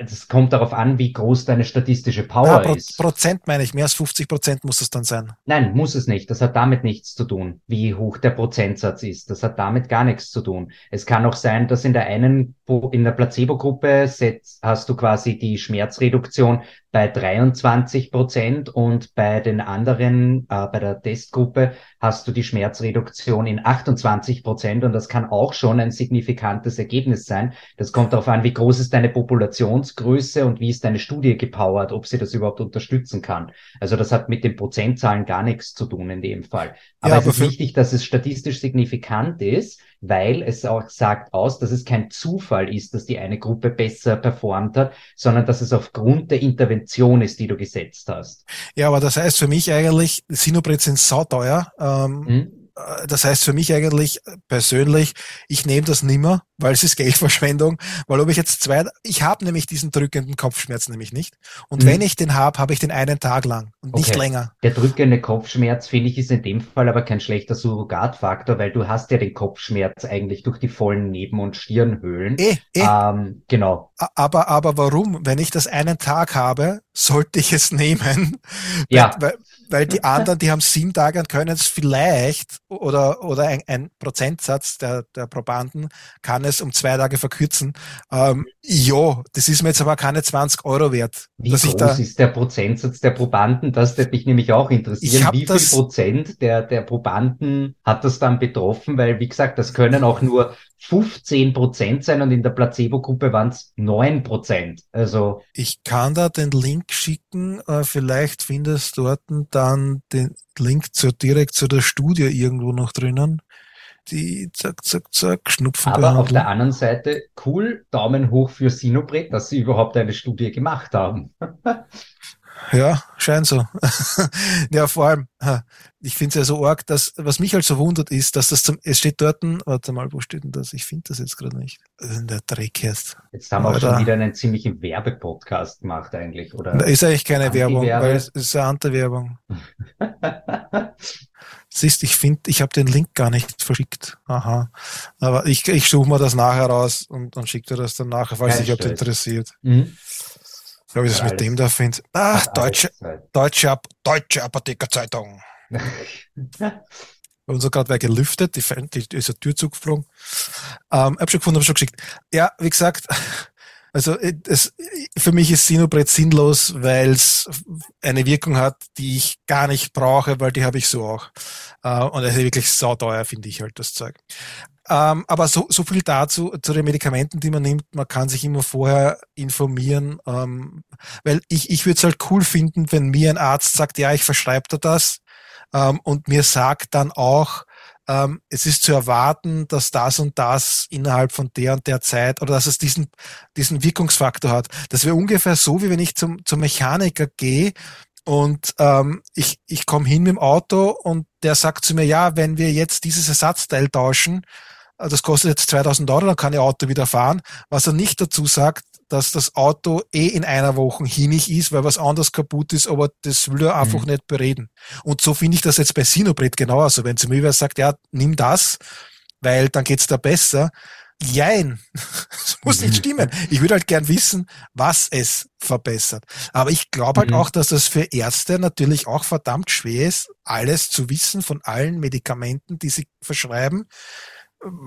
es kommt darauf an, wie groß deine statistische Power Ah, Pro ist. Prozent meine ich, mehr als 50 Prozent muss es dann sein. Nein, muss es nicht. Das hat damit nichts zu tun, wie hoch der Prozentsatz ist. Das hat damit gar nichts zu tun. Es kann auch sein, dass in der einen, in der Placebo-Gruppe hast du quasi die Schmerzreduktion bei 23 Prozent und bei den anderen, äh, bei der Testgruppe hast du die Schmerzreduktion in 28 Prozent und das kann auch schon ein signifikantes Ergebnis sein. Das kommt darauf an, wie groß ist deine Populationsgröße und wie ist deine Studie gepowert, ob sie das überhaupt unterstützen kann. Also das hat mit den Prozentzahlen gar nichts zu tun in dem Fall. Aber Ja, es ist wichtig, dass es statistisch signifikant ist, weil es auch sagt aus, dass es kein Zufall ist, dass die eine Gruppe besser performt hat, sondern dass es aufgrund der Intervention ist, die du gesetzt hast. Ja, aber das heißt für mich eigentlich, Sinopret sind sauteuer. Ähm, Hm? äh, Das heißt für mich eigentlich persönlich, ich nehme das nimmer, weil es ist Geldverschwendung, weil ob ich jetzt zwei, ich habe nämlich diesen drückenden Kopfschmerz nämlich nicht. Und Mhm. wenn ich den habe, habe ich den einen Tag lang und nicht Okay. länger. Der drückende Kopfschmerz, finde ich, ist in dem Fall aber kein schlechter Surrogatfaktor, weil du hast ja den Kopfschmerz eigentlich durch die vollen Neben- und Stirnhöhlen. Eh, eh. Ähm, genau. Aber, aber warum? Wenn ich das einen Tag habe, sollte ich es nehmen. Ja. Weil, weil die anderen, die haben sieben Tage und können es vielleicht oder, oder ein, ein Prozentsatz der, der Probanden kann es um zwei Tage verkürzen. Ähm, ja, das ist mir jetzt aber keine 20 Euro wert. Wie groß ist der Prozentsatz der Probanden? Das würde mich nämlich auch interessieren. Wie viel Prozent der, der Probanden hat das dann betroffen? Weil, wie gesagt, das können auch nur 15 Prozent sein und in der Placebo-Gruppe waren es 9 Prozent. Also, ich kann da den Link schicken, äh, vielleicht findest du dort dann den Link zur, direkt zu der Studie irgendwo noch drinnen. Die, zack, zack, zack, Schnupfenbehandlung. aber auf der anderen Seite, cool, Daumen hoch für Sinopret, dass sie überhaupt eine Studie gemacht haben. Ja, scheint so. ja, vor allem, ich finde es ja so arg, dass, was mich halt so wundert ist, dass das zum, es steht dort, warte mal, wo steht denn das? Ich finde das jetzt gerade nicht. In der Dreck jetzt. Jetzt haben wir auch schon wieder einen ziemlichen Werbepodcast gemacht eigentlich, oder? Da ist eigentlich keine Werbung, weil es ist eine Anti-Werbung. Siehst, ich finde, ich habe den Link gar nicht verschickt. Aha. Aber ich, ich suche mir das nachher raus und, und schicke dir das dann nachher, falls dich interessiert. Mhm. Ob ich das Ja, mit dem da finde. Hat alles deutsche, deutsche, deutsche Apothekerzeitung. Bei uns hat gerade wer gelüftet, die, die, die ist eine Tür zugeflogen. Ähm, hab schon gefunden, hab schon geschickt. Ja, wie gesagt, also äh, es, für mich ist Sinopret sinnlos, weil es eine Wirkung hat, die ich gar nicht brauche, weil die habe ich so auch. Äh, und es ist wirklich sauteuer, finde ich halt das Zeug. Ähm, aber so, so viel dazu, zu den Medikamenten, die man nimmt. Man kann sich immer vorher informieren, ähm, weil ich, ich würde es halt cool finden, wenn mir ein Arzt sagt, ja, ich verschreibe dir das ähm, und mir sagt dann auch, ähm, es ist zu erwarten, dass das und das innerhalb von der und der Zeit oder dass es diesen, diesen Wirkungsfaktor hat. Das wäre ungefähr so, wie wenn ich zum, zum Mechaniker gehe und ähm, ich, ich komme hin mit dem Auto und der sagt zu mir, ja, wenn wir jetzt dieses Ersatzteil tauschen, das kostet jetzt 2000 Euro, dann kann Ihr Auto wieder fahren. Was er nicht dazu sagt, dass das Auto eh in einer Woche hinig ist, weil was anderes kaputt ist, aber das will er einfach Mhm. nicht bereden. Und so finde ich das jetzt bei Sinopret genauso. Wenn zu mir wer sagt, ja, nimm das, weil dann geht's da besser. Jein. Das muss nicht Mhm. stimmen. Ich würde halt gern wissen, was es verbessert. Aber ich glaube halt Mhm. auch, dass das für Ärzte natürlich auch verdammt schwer ist, alles zu wissen von allen Medikamenten, die sie verschreiben.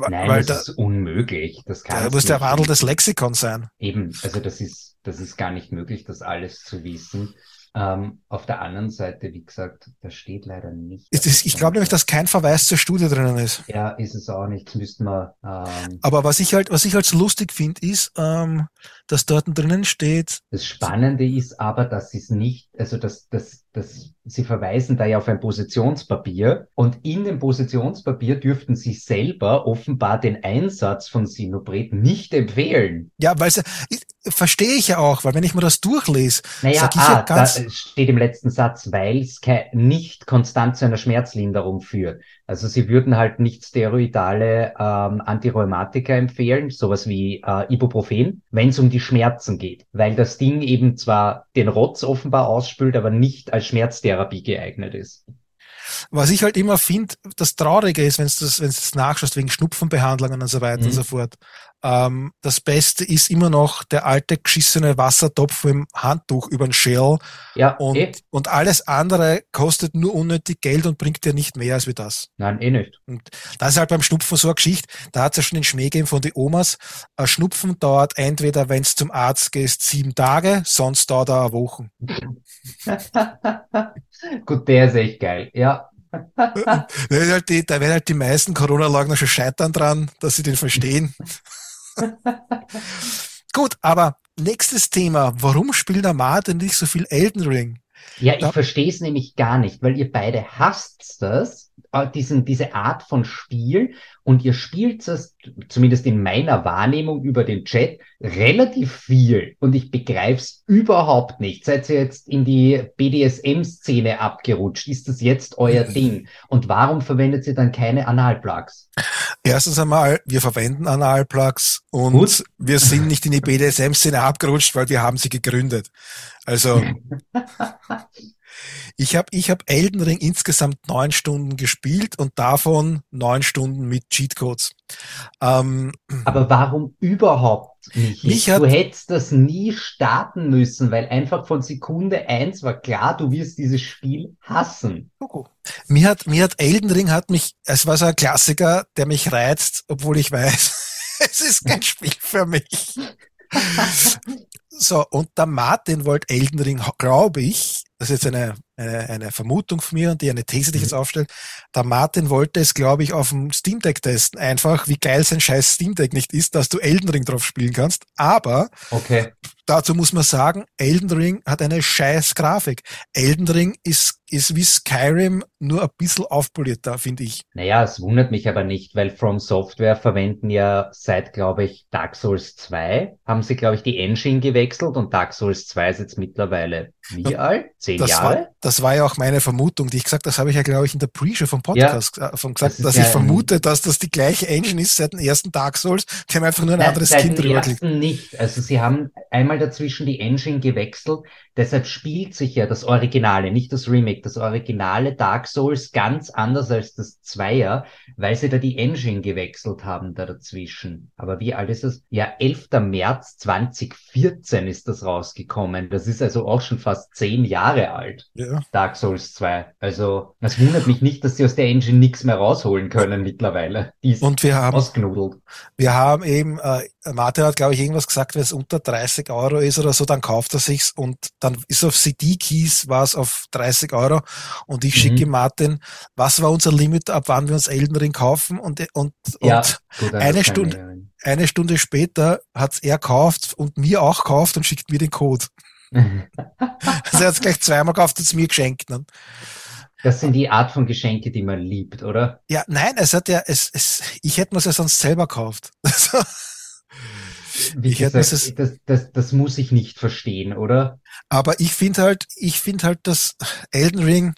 Nein, weil das da, ist unmöglich. Das kann da muss der Wandel des Lexikon sein. Eben, also das ist, das ist gar nicht möglich, das alles zu wissen. Ähm, auf der anderen Seite, wie gesagt, da steht leider nicht. Es ist, ich glaube nämlich, dass kein Verweis zur Studie drinnen ist. Ja, ist es auch nicht. Das müssten wir, ähm, Aber was ich halt, was ich halt so lustig finde, ist, ähm, dass dort drinnen steht, Das Spannende ist aber, dass sie es nicht, also dass, dass, dass sie verweisen da ja auf ein Positionspapier und in dem Positionspapier dürften sie selber offenbar den Einsatz von Sinopret nicht empfehlen. ja, weil verstehe ich ja auch, weil wenn ich mir das durchlese, Naja, Sag ich ah, ja ganz- da steht im letzten Satz, weil es nicht konstant zu einer Schmerzlinderung führt. Also sie würden halt nicht steroidale ähm, Antirheumatika empfehlen, sowas wie äh, Ibuprofen, wenn es um die Schmerzen geht, weil das Ding eben zwar den Rotz offenbar ausspült, aber nicht als Schmerztherapie geeignet ist. Was ich halt immer finde, das Traurige ist, wenn du das, wenn du das nachschaust, wegen Schnupfenbehandlungen und so weiter mhm. und so fort. Ähm, das Beste ist immer noch der alte geschissene Wassertopf im Handtuch über den Shell. Ja, und, eh. und alles andere kostet nur unnötig Geld und bringt dir nicht mehr als wie das. Nein, eh nicht. Und das ist halt beim Schnupfen so eine Geschichte. Da hat es ja schon den Schmäh gegeben von den Omas. Ein Schnupfen dauert entweder, wenn es zum Arzt gehst, sieben Tage, sonst dauert er eine Woche. Gut, der ist echt geil, ja. da, halt die, da werden halt die meisten Corona-Leugner schon scheitern dran, dass sie den verstehen. Gut, aber nächstes Thema. Warum spielt der Martin nicht so viel Elden Ring? Ja, ich verstehe es nämlich gar nicht, weil ihr beide hasst das, äh, diesen, diese Art von Spiel und ihr spielt es, zumindest in meiner Wahrnehmung über den Chat, relativ viel und ich begreife es überhaupt nicht. Seid ihr jetzt in die BDSM-Szene abgerutscht? Ist das jetzt euer Ding? Und warum verwendet ihr dann keine Analplugs? Erstens einmal, wir verwenden Analplugs und Gut. wir sind nicht in die BDSM-Szene abgerutscht, weil wir haben sie gegründet. Also ich habe ich hab Elden Ring insgesamt neun Stunden gespielt und davon neun Stunden mit Cheatcodes. Ähm, Aber warum überhaupt nicht? Mich du hättest das nie starten müssen, weil einfach von Sekunde eins war klar, du wirst dieses Spiel hassen. Mir hat, mir hat Elden Ring hat mich, es war so ein Klassiker, der mich reizt, obwohl ich weiß, es ist kein Spiel für mich. So, und der Martin wollte Elden Ring, glaube ich, das ist jetzt eine, eine, eine Vermutung von mir und die eine These, die ich mhm. jetzt aufstelle. Der Martin wollte es, glaube ich, auf dem Steam Deck testen. Einfach, wie geil sein scheiß Steam Deck nicht ist, dass du Elden Ring drauf spielen kannst. Aber okay. dazu muss man sagen, Elden Ring hat eine scheiß Grafik. Elden Ring ist, ist wie Skyrim nur ein bisschen aufpolierter, finde ich. Naja, es wundert mich aber nicht, weil From Software verwenden ja seit, glaube ich, Dark Souls 2, haben sie, glaube ich, die Engine gewechselt und Dark Souls 2 ist jetzt mittlerweile wie alt? Zehn das Jahre? War, das war ja auch meine Vermutung, die ich gesagt das habe ich ja, glaube ich, in der Pre-Show vom Podcast ja, von gesagt, das dass ja ich vermute, dass das die gleiche Engine ist seit dem ersten Dark Souls. Die haben einfach nur ein Nein, anderes Kind drüber gelegt. nicht. Also sie haben einmal dazwischen die Engine gewechselt. Deshalb spielt sich ja das Originale, nicht das Remake, das originale Dark Souls ganz anders als das Zweier, weil sie da die Engine gewechselt haben da dazwischen. Aber wie alt ist das? Ja, 11. März 2014 ist das rausgekommen. Das ist also auch schon fast fast zehn Jahre alt. Ja. Dark Souls 2. Also, es wundert mich nicht, dass sie aus der Engine nichts mehr rausholen können mittlerweile. Die ist Und wir haben, ausgenudelt. Wir haben eben, äh, Martin hat, glaube ich, irgendwas gesagt, wenn es unter 30 Euro ist oder so, dann kauft er sich's und dann ist auf CD-Keys war es auf 30 Euro und ich mhm. schicke Martin, was war unser Limit, ab wann wir uns Elden Ring kaufen und, und, ja, und gut, eine Stunde, eine Stunde später hat's er gekauft und mir auch gekauft und schickt mir den Code also er hat es gleich zweimal gekauft und es mir geschenkt. Ne? Das sind die Art von Geschenke, die man liebt, oder? Ja, nein, es hat ja, es, es, ich hätte mir es ja sonst selber gekauft. Wie ich gesagt, das, das, das, das muss ich nicht verstehen, oder? Aber ich finde halt, ich finde halt, dass Elden Ring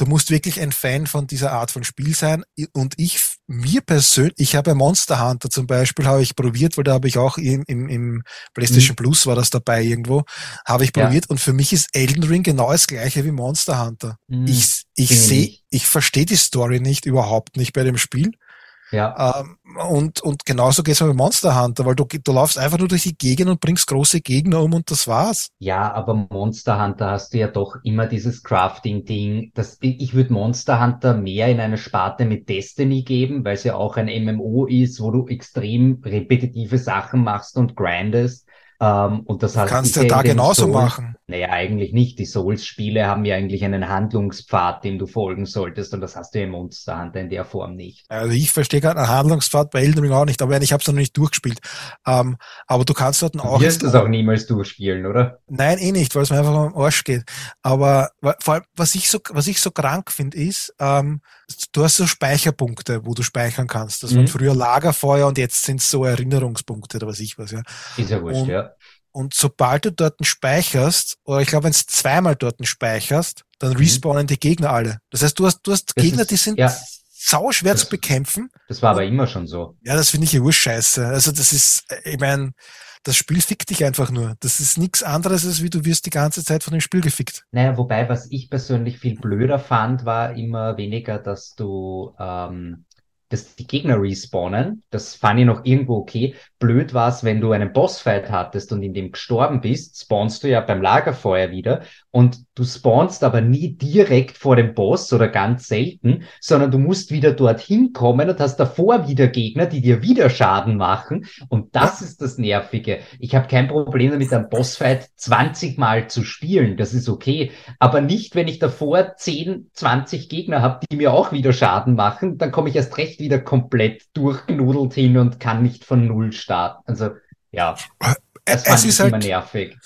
du musst wirklich ein Fan von dieser Art von Spiel sein. Und ich, mir persönlich, ich habe Monster Hunter zum Beispiel, habe ich probiert, weil da habe ich auch im, im, im PlayStation mhm. Plus war das dabei irgendwo, habe ich probiert. Ja. Und für mich ist Elden Ring genau das gleiche wie Monster Hunter. Mhm. Ich, ich sehe, ich verstehe die Story nicht, überhaupt nicht bei dem Spiel. Ja. Ähm, und, und genauso geht's mit Monster Hunter, weil du, du laufst einfach nur durch die Gegend und bringst große Gegner um und das war's. Ja, aber Monster Hunter hast du ja doch immer dieses Crafting-Ding. Das, ich würde Monster Hunter mehr in eine Sparte mit Destiny geben, weil es ja auch ein MMO ist, wo du extrem repetitive Sachen machst und grindest. Ähm, und das heißt, kannst du da genauso Souls, machen. Naja, eigentlich nicht. Die Souls-Spiele haben ja eigentlich einen Handlungspfad, dem du folgen solltest, und das hast du im Monster Hunter in der Form nicht. Also ich verstehe gerade einen Handlungspfad bei Elden Ring auch nicht, aber ich habe es noch nicht durchgespielt. Ähm, aber du kannst dort auch. Du wirst es auch niemals durchspielen, oder? Nein, eh nicht, weil es mir einfach am Arsch geht. Aber vor allem, was ich so, was ich so krank finde, ist, ähm, du hast so Speicherpunkte, wo du speichern kannst. Das mhm. waren früher Lagerfeuer und jetzt sind es so Erinnerungspunkte oder was ich was, ja. Ist ja wurscht, und, ja. Und sobald du dort speicherst, oder ich glaube, wenn du zweimal dort speicherst, dann mhm. respawnen die Gegner alle. Das heißt, du hast, du hast Gegner, ist, die sind ja, sau schwer das, zu bekämpfen. Das war aber immer schon so. Ja, das finde ich ja urscheiße. Also das ist, ich meine, das Spiel fickt dich einfach nur. Das ist nichts anderes, als wie du wirst die ganze Zeit von dem Spiel gefickt. Naja, wobei, was ich persönlich viel blöder fand, war immer weniger, dass du ähm, dass die Gegner respawnen. Das fand ich noch irgendwo okay. Blöd war es, wenn du einen Bossfight hattest und in dem gestorben bist, spawnst du ja beim Lagerfeuer wieder und du spawnst aber nie direkt vor dem Boss oder ganz selten, sondern du musst wieder dorthin kommen und hast davor wieder Gegner, die dir wieder Schaden machen und das ist das Nervige. Ich habe kein Problem damit, einen Bossfight 20 Mal zu spielen, das ist okay, aber nicht, wenn ich davor 10, 20 Gegner habe, die mir auch wieder Schaden machen, dann komme ich erst recht wieder komplett durchgenudelt hin und kann nicht von Null starten. Also ja, das fand es ist halt, immer nervig.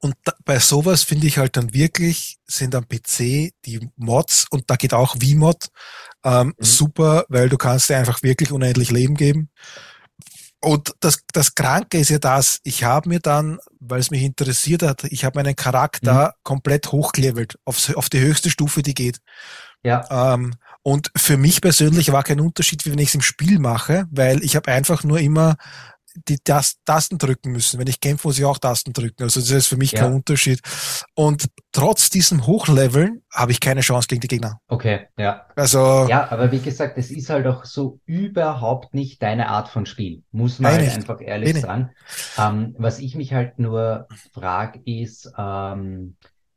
Und da, bei sowas finde ich halt dann wirklich, sind am PC die Mods, und da geht auch V-Mod, ähm, mhm. super, weil du kannst dir einfach wirklich unendlich Leben geben. Und das, das Kranke ist ja das, ich habe mir dann, weil es mich interessiert hat, ich habe meinen Charakter mhm. komplett hochgelevelt, auf, auf die höchste Stufe, die geht. Ja. Ähm, und für mich persönlich war kein Unterschied, wie wenn ich es im Spiel mache, weil ich habe einfach nur immer die Tasten drücken müssen. Wenn ich kämpfe, muss ich auch Tasten drücken. Also das ist für mich ja. kein Unterschied. Und trotz diesem Hochleveln habe ich keine Chance gegen die Gegner. Okay, ja. Also. Ja, aber wie gesagt, es ist halt auch so überhaupt nicht deine Art von Spiel. Muss man halt einfach ehrlich sagen. Ähm, was ich mich halt nur frage, ist, ähm,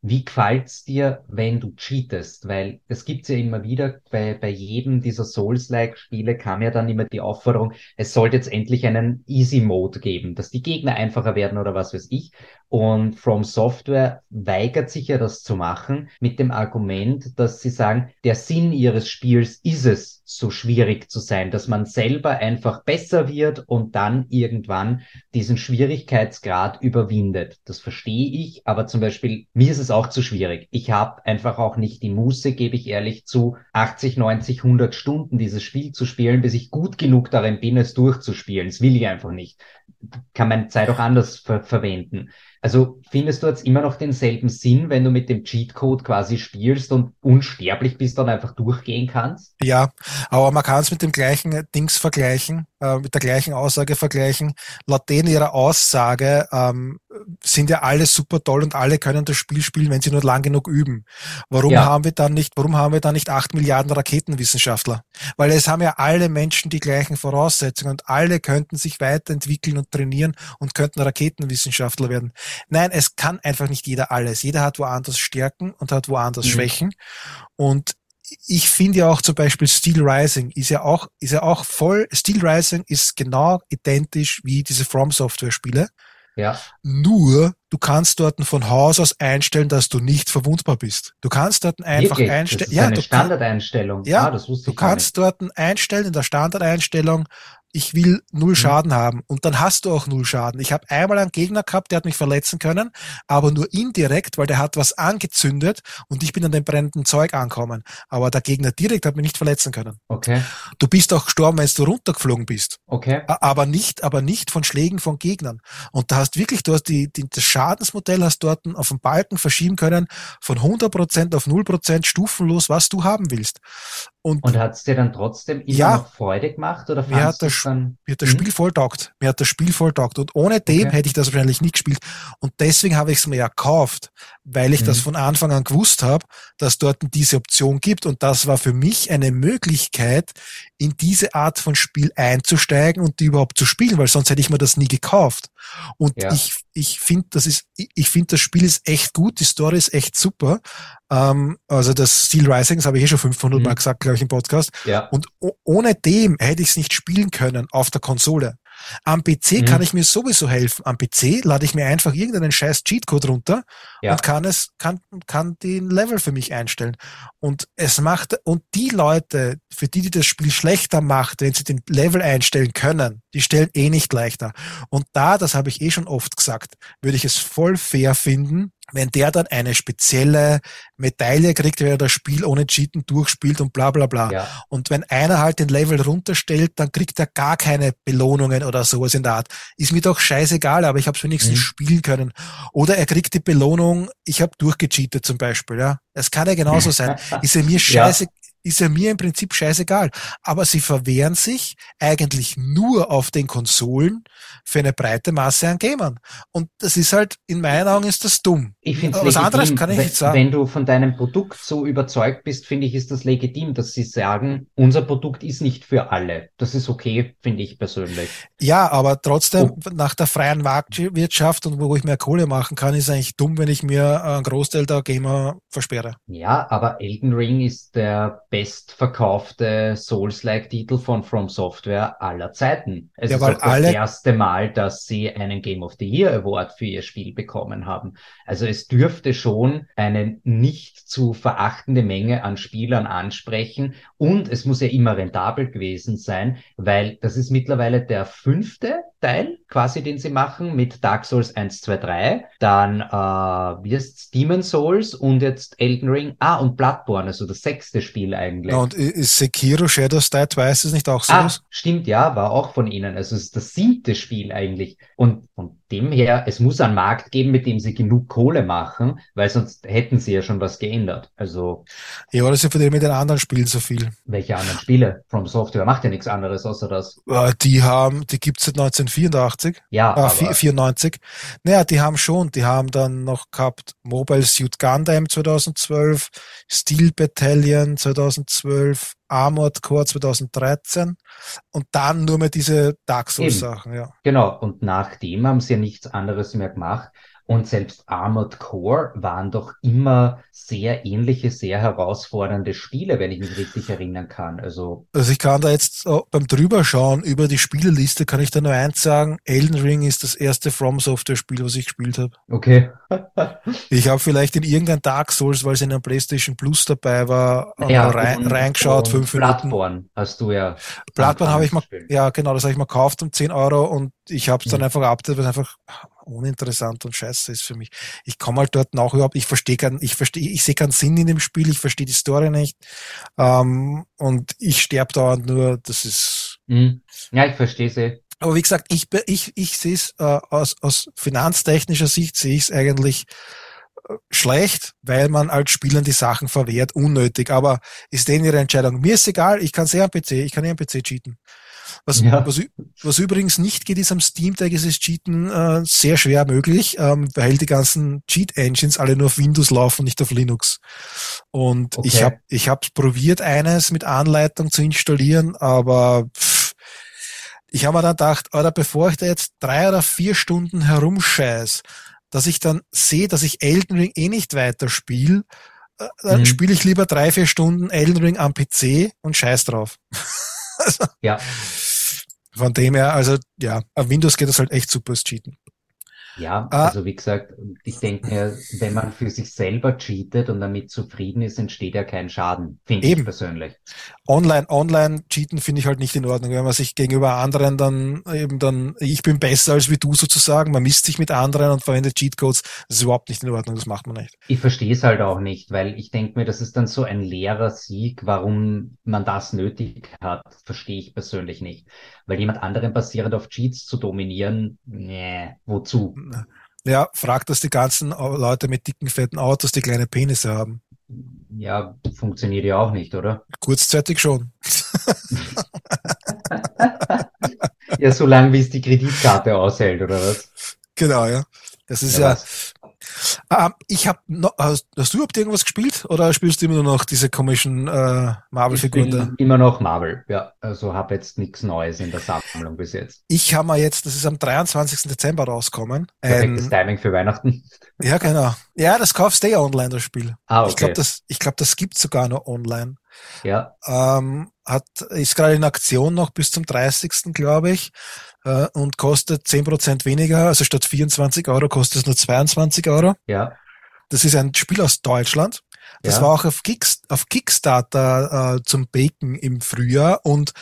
wie gefällt's dir, wenn du cheatest? Weil es gibt's ja immer wieder, bei, bei jedem dieser Souls-like-Spiele kam ja dann immer die Aufforderung, es sollte jetzt endlich einen Easy-Mode geben, dass die Gegner einfacher werden oder was weiß ich. Und From Software weigert sich ja das zu machen mit dem Argument, dass sie sagen, der Sinn ihres Spiels ist es, so schwierig zu sein, dass man selber einfach besser wird und dann irgendwann diesen Schwierigkeitsgrad überwindet. Das verstehe ich, aber zum Beispiel mir ist es auch zu schwierig. Ich habe einfach auch nicht die Muße, gebe ich ehrlich zu, 80, 90, 100 Stunden dieses Spiel zu spielen, bis ich gut genug darin bin, es durchzuspielen. Das will ich einfach nicht. Kann meine Zeit auch anders ver verwenden. Also findest du jetzt immer noch denselben Sinn, wenn du mit dem Cheatcode quasi spielst und unsterblich bist und einfach durchgehen kannst? Ja, aber man kann es mit dem gleichen Dings vergleichen, äh, mit der gleichen Aussage vergleichen. Laut denen ihrer Aussage ähm, sind ja alle super toll und alle können das Spiel spielen, wenn sie nur lang genug üben. Warum ja. haben wir dann nicht, warum haben wir dann nicht acht Milliarden Raketenwissenschaftler? Weil es haben ja alle Menschen die gleichen Voraussetzungen und alle könnten sich weiterentwickeln und trainieren und könnten Raketenwissenschaftler werden. Nein, es kann einfach nicht jeder alles. Jeder hat woanders Stärken und hat woanders mhm. Schwächen. Und ich finde ja auch zum Beispiel Steel Rising ist ja auch, ist ja auch voll, Steel Rising ist genau identisch wie diese From Software Spiele. Ja. Nur, du kannst dort von Haus aus einstellen, dass du nicht verwundbar bist. Du kannst dort einfach einstellen. Ja, eine Standardeinstellung. Ja, ah, das wusste du kannst dort einstellen in der Standardeinstellung, ich will null mhm. Schaden haben. Und dann hast du auch null Schaden. Ich habe einmal einen Gegner gehabt, der hat mich verletzen können, aber nur indirekt, weil der hat was angezündet und ich bin an dem brennenden Zeug ankommen. Aber der Gegner direkt hat mich nicht verletzen können. Okay. Du bist auch gestorben, wenn du runtergeflogen bist. Okay. Aber nicht, aber nicht von Schlägen von Gegnern. Und da hast wirklich, du hast die, die das Schadensmodell hast dort auf dem Balken verschieben können von 100% auf 0% stufenlos, was du haben willst. Und, und hat es dir dann trotzdem immer ja, noch Freude gemacht oder mir hat, das, dann, mir hat das hm? Spiel voll taugt. Mir hat das Spiel voll taugt. Und ohne dem okay. hätte ich das wahrscheinlich nie gespielt. Und deswegen habe ich es mir ja gekauft, weil ich mhm. das von Anfang an gewusst habe, dass dort diese Option gibt. Und das war für mich eine Möglichkeit, in diese Art von Spiel einzusteigen und die überhaupt zu spielen, weil sonst hätte ich mir das nie gekauft. Und ja. ich, ich finde, das ist, ich finde, das Spiel ist echt gut, die Story ist echt super. Ähm, also das Steel Rising, das habe ich eh schon 500 mhm. Mal gesagt, glaube ich, im Podcast. Ja. Und ohne dem hätte ich es nicht spielen können auf der Konsole. Am PC mhm. kann ich mir sowieso helfen. Am PC lade ich mir einfach irgendeinen scheiß Cheatcode runter ja. und kann es, kann, kann den Level für mich einstellen. Und es macht, und die Leute, für die, die das Spiel schlechter macht, wenn sie den Level einstellen können, die stellen eh nicht leichter. Und da, das habe ich eh schon oft gesagt, würde ich es voll fair finden, wenn der dann eine spezielle Medaille kriegt, wenn er das Spiel ohne Cheaten durchspielt und bla bla bla. Ja. Und wenn einer halt den Level runterstellt, dann kriegt er gar keine Belohnungen oder sowas in der Art. Ist mir doch scheißegal, aber ich habe es wenigstens mhm. spielen können. Oder er kriegt die Belohnung, ich habe durchgecheatet zum Beispiel. Ja, Es kann ja genauso sein. Ist ja mir scheiße, ja ist ja mir im Prinzip scheißegal. Aber sie verwehren sich eigentlich nur auf den Konsolen für eine breite Masse an Gamern. Und das ist halt, in meinen Augen ist das dumm. Ich finde Was anderes kann ich wenn, nicht sagen. Wenn du von deinem Produkt so überzeugt bist, finde ich, ist das legitim, dass sie sagen, unser Produkt ist nicht für alle. Das ist okay, finde ich persönlich. Ja, aber trotzdem, nach der freien Marktwirtschaft und wo ich mehr Kohle machen kann, ist eigentlich dumm, wenn ich mir einen Großteil der Gamer versperre. Ja, aber Elden Ring ist der bestverkaufte Souls-like-Titel von From Software aller Zeiten. Es Ja, ist auch das erste Mal, dass sie einen Game of the Year Award für ihr Spiel bekommen haben. Also es dürfte schon eine nicht zu verachtende Menge an Spielern ansprechen und es muss ja immer rentabel gewesen sein, weil das ist mittlerweile der fünfte Teil quasi, den sie machen mit Dark Souls 1, 2, 3, dann äh, wie heißt's, Demon Souls und jetzt Elden Ring, ah und Bloodborne, also das sechste Spiel eigentlich. Ja, und ist Sekiro Shadows Die Twice ist nicht auch so Ah, stimmt, ja, war auch von ihnen. Also es ist das siebte Spiel eigentlich. Und von dem her, es muss einen Markt geben, mit dem sie genug Kohle machen, weil sonst hätten sie ja schon was geändert. Also Ja, oder sie verdienen mit den anderen Spielen so viel. welche anderen Spiele? From Software macht ja nichts anderes außer das. Äh, Die haben, die gibt's seit 1984. Ja, Ah, aber, vier- 94. Naja, die haben schon, die haben dann noch gehabt Mobile Suit Gundam 2012, Steel Battalion 2012, Armored Core 2013 und dann nur mehr diese Dark Souls. Sachen, ja. Genau, und nachdem haben sie ja nichts anderes mehr gemacht. Und selbst Armored Core waren doch immer sehr ähnliche, sehr herausfordernde Spiele, wenn ich mich richtig erinnern kann. Also, Also ich kann da jetzt äh, beim drüberschauen über die Spieleliste kann ich da nur eins sagen, Elden Ring ist das erste From Software Spiel, was ich gespielt habe. okay. Ich habe vielleicht in irgendein Dark Souls, weil es in einem PlayStation Plus dabei war, äh, Ja, rein, reingeschaut, fünf Minuten. Bloodborne hast du ja. Bloodborne habe ich mal, ja genau, das habe ich mal gekauft um 10 Euro und ich habe es dann Mhm. einfach abgedatet, weil es einfach uninteressant und scheiße ist für mich. Ich komme halt dort nach überhaupt, ich verstehe keinen, ich verstehe, ich sehe keinen Sinn in dem Spiel, ich verstehe die Story nicht ähm, und ich sterbe dauernd nur, das ist Mhm. Ja, ich verstehe sie. aber wie gesagt, ich, ich, ich sehe es äh, aus, aus finanztechnischer Sicht sehe ich es eigentlich äh, schlecht, weil man als Spielern die Sachen verwehrt, unnötig. Aber ist denen ihre Entscheidung. Mir ist egal, ich kann sehr am PC, ich kann eh am PC cheaten. Was, Ja. was, was übrigens nicht geht, ist am Steam Deck ist das Cheaten äh, sehr schwer möglich, ähm, weil die ganzen Cheat Engines alle nur auf Windows laufen, nicht auf Linux. Und ich Okay. habe ich hab's probiert, eines mit Anleitung zu installieren, aber pff, ich habe mir dann gedacht, oder bevor ich da jetzt drei oder vier Stunden herumscheiß, dass ich dann sehe, dass ich Elden Ring eh nicht weiterspiele, äh, dann Mhm. spiele ich lieber drei, vier Stunden Elden Ring am PC und scheiß drauf. also, Ja. von dem her, also ja, auf Windows geht das halt echt super, das Cheaten. Ja, Ah. also wie gesagt, ich denke mir, wenn man für sich selber cheatet und damit zufrieden ist, entsteht ja kein Schaden, finde ich Eben. persönlich. Online, online cheaten finde ich halt nicht in Ordnung, wenn man sich gegenüber anderen dann eben dann, ich bin besser als wie du sozusagen, man misst sich mit anderen und verwendet Cheatcodes, das ist überhaupt nicht in Ordnung, das macht man nicht. Ich verstehe es halt auch nicht, weil ich denke mir, das ist dann so ein leerer Sieg, warum man das nötig hat, verstehe ich persönlich nicht. Weil jemand anderen basierend auf Cheats zu dominieren, nee, wozu? Ja, fragt das die ganzen Leute mit dicken, fetten Autos, die kleine Penisse haben. Ja, funktioniert ja auch nicht, oder? Kurzzeitig schon. Ja, solange wie es die Kreditkarte aushält, oder was? Genau, ja. Das ist Ja, ja. Ah, ich habe hast, hast du überhaupt irgendwas gespielt oder spielst du immer noch diese komischen äh, Marvel-Figuren da? immer noch Marvel, ja. Also habe jetzt nichts Neues in der Sammlung bis jetzt. Ich habe mal jetzt, das ist am 23. Dezember rauskommen. Perfektes Ein, Timing für Weihnachten. ja, genau. Ja, das kaufst du eh online, das Spiel. Ah, Ich glaube, okay. das, ich glaub, das gibt's sogar noch online. Ja, Ähm, hat, ist gerade in Aktion noch bis zum 30. glaube ich. Äh, und kostet 10% weniger. Also statt 24 Euro kostet es nur 22 Euro. ja, Das ist ein Spiel aus Deutschland. Das Ja. war auch auf, Kicks, auf Kickstarter äh, zum Bacon im Frühjahr und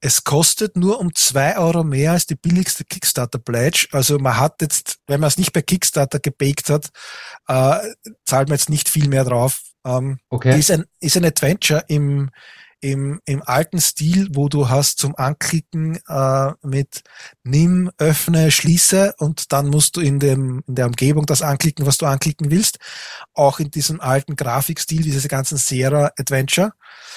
es kostet nur um zwei Euro mehr als die billigste Kickstarter-Pledge. Also man hat jetzt, wenn man es nicht bei Kickstarter gebaked hat, äh, zahlt man jetzt nicht viel mehr drauf. Ähm, okay. ist ein, ist ein Adventure im, im, im alten Stil, wo du hast zum Anklicken äh, mit nimm, öffne, schließe und dann musst du in dem, in der Umgebung das anklicken, was du anklicken willst. Auch in diesem alten Grafikstil, diese ganzen Sierra Adventure.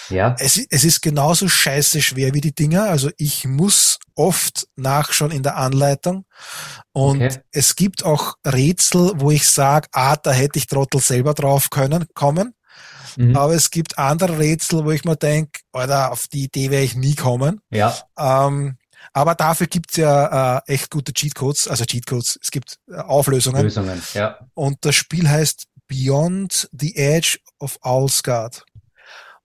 Ja. Es, es ist genauso scheiße schwer wie die Dinger. Also ich muss oft nachschauen in der Anleitung. Und Okay. es gibt auch Rätsel, wo ich sage, ah, da hätte ich Trottel selber drauf können, kommen. Mhm. Aber es gibt andere Rätsel, wo ich mir denke, Alter, auf die Idee wäre ich nie kommen. Ja. Ähm, aber dafür gibt's ja äh, echt gute Cheatcodes, also Cheatcodes, es gibt äh, Auflösungen. Lösungen. Ja. Und das Spiel heißt Beyond the Edge of Owlsguard.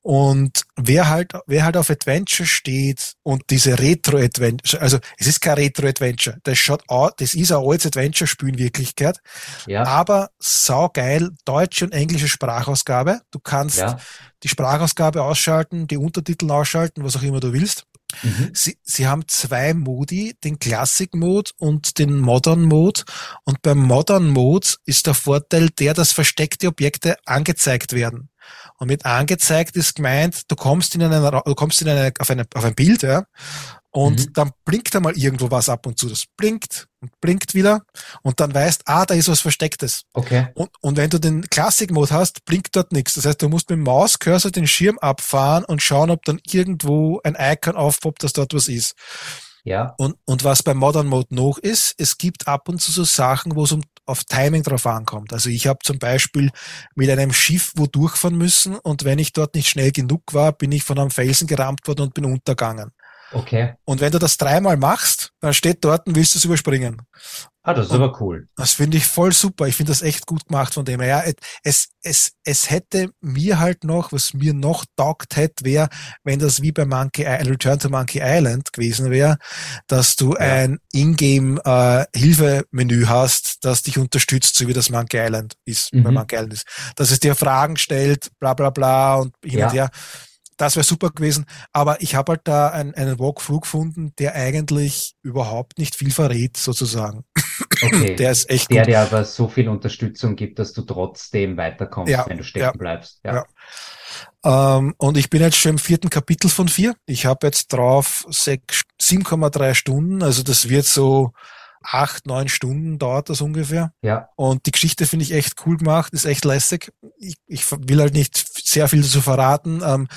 Und wer halt, wer halt auf Adventure steht und diese Retro-Adventure, also es ist kein Retro-Adventure, das schaut aus, das ist ein altes Adventure-Spiel in Wirklichkeit, Ja. aber saugeil, deutsche und englische Sprachausgabe. Du kannst Ja. die Sprachausgabe ausschalten, die Untertitel ausschalten, was auch immer du willst. Mhm. Sie, sie haben zwei Modi, den Classic Mode und den Modern Mode. Und beim Modern Mode ist der Vorteil der, dass versteckte Objekte angezeigt werden. Und mit angezeigt ist gemeint, du kommst in einen, du kommst in eine, auf, eine, auf ein Bild, ja, und Mhm. dann blinkt einmal irgendwo was ab und zu. Das blinkt und blinkt wieder. Und dann weißt, ah, da ist was Verstecktes. Okay. Und, und wenn du den Classic Mode hast, blinkt dort nichts. Das heißt, du musst mit dem Mauscursor den Schirm abfahren und schauen, ob dann irgendwo ein Icon aufpoppt, dass dort was ist. Ja. Und, und was beim Modern Mode noch ist, es gibt ab und zu so Sachen, wo es um, auf Timing drauf ankommt. Also ich habe zum Beispiel mit einem Schiff wo durchfahren müssen und wenn ich dort nicht schnell genug war, bin ich von einem Felsen gerammt worden und bin untergegangen. Okay. Und wenn du das dreimal machst, dann steht dort, willst du es überspringen. Ah, das ist Und- aber cool. Das finde ich voll super. Ich finde das echt gut gemacht von dem her. Ja, es, es, es hätte mir halt noch, was mir noch taugt hätte, wäre, wenn das wie bei Monkey Island, Return to Monkey Island gewesen wäre, dass du Ja. ein Ingame äh, Hilfemenü hast, das dich unterstützt, so wie das Monkey Island ist, bei Mhm. Monkey Island ist. Dass es dir Fragen stellt, bla bla bla und hin Ja. und her. Das wäre super gewesen. Aber ich habe halt da ein, einen Walkthrough gefunden, der eigentlich überhaupt nicht viel verrät, sozusagen. Okay. Der ist echt Der gut. dir aber so viel Unterstützung gibt, dass du trotzdem weiterkommst, Ja, wenn du stecken ja, bleibst. Ja. ja. Ähm, und ich bin jetzt schon im vierten Kapitel von vier. Ich habe jetzt drauf sechs- 7,3 Stunden. Also das wird so acht, neun Stunden dauert das ungefähr. Ja. Und die Geschichte finde ich echt cool gemacht, ist echt lässig. Ich, ich will halt nicht sehr viel dazu verraten. Ähm,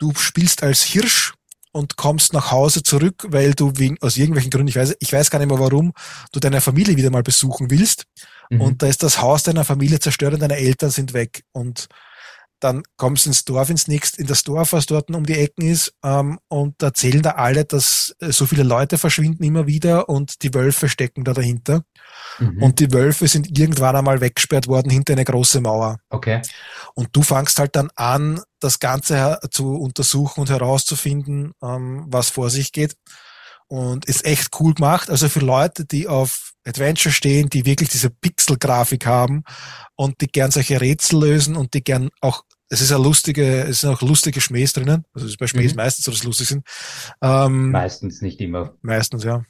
du spielst als Hirsch und kommst nach Hause zurück, weil du wegen, aus irgendwelchen Gründen, ich weiß, ich weiß gar nicht mehr warum, du deine Familie wieder mal besuchen willst. Mhm. Und da ist das Haus deiner Familie zerstört und deine Eltern sind weg. Und dann kommst du ins Dorf, ins nächste, in das Dorf, was dort um die Ecken ist, ähm, und erzählen da alle, dass äh, so viele Leute verschwinden immer wieder und die Wölfe stecken da dahinter. Mhm. Und die Wölfe sind irgendwann einmal weggesperrt worden hinter eine große Mauer. okay. Und du fangst halt dann an, das Ganze zu untersuchen und herauszufinden, ähm, was vor sich geht. Und ist echt cool gemacht. Also für Leute, die auf Adventure stehen, die wirklich diese Pixel-Grafik haben und die gern solche Rätsel lösen und die gern auch, es ist eine lustige, es sind auch lustige Schmähs drinnen. Also es ist bei Schmähs Mhm. meistens so, dass lustig sind. Ähm, Meistens nicht immer. Meistens, ja.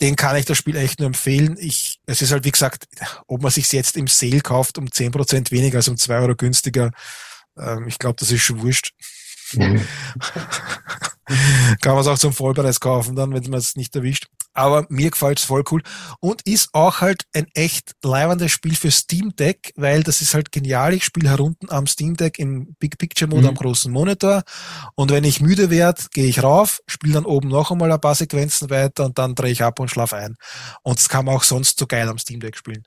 Den kann ich das Spiel echt nur empfehlen. Ich, es ist halt, wie gesagt, ob man sich jetzt im Sale kauft um 10% weniger als um 2 Euro günstiger, ähm, ich glaube, das ist schon wurscht. Mhm. kann man es auch zum Vollpreis kaufen, dann, wenn man es nicht erwischt. Aber mir gefällt es voll cool. Und ist auch halt ein echt leibendes Spiel für Steam Deck, weil das ist halt genial. Ich spiele herunten am Steam Deck im Big Picture Mode Mhm. am großen Monitor. Und wenn ich müde werde, gehe ich rauf, spiele dann oben noch einmal ein paar Sequenzen weiter und dann drehe ich ab und schlaf ein. Und das kann man auch sonst so geil am Steam Deck spielen.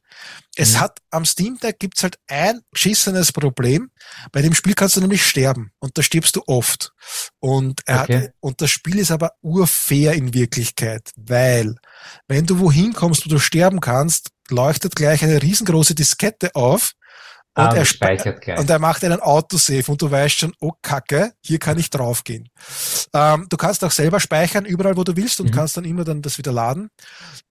Es Mhm. hat am Steam Deck gibt's halt ein geschissenes Problem. Bei dem Spiel kannst du nämlich sterben und da stirbst du oft. Und er Okay. hat, und das Spiel ist aber urfair in Wirklichkeit, weil wenn du wohin kommst, wo du sterben kannst, leuchtet gleich eine riesengroße Diskette auf und, Ah, er, speichert gleich. und er macht einen Autosave und du weißt schon, oh Kacke, hier kann ich draufgehen. Ähm, du kannst auch selber speichern, überall wo du willst und Mhm. kannst dann immer dann das wieder laden.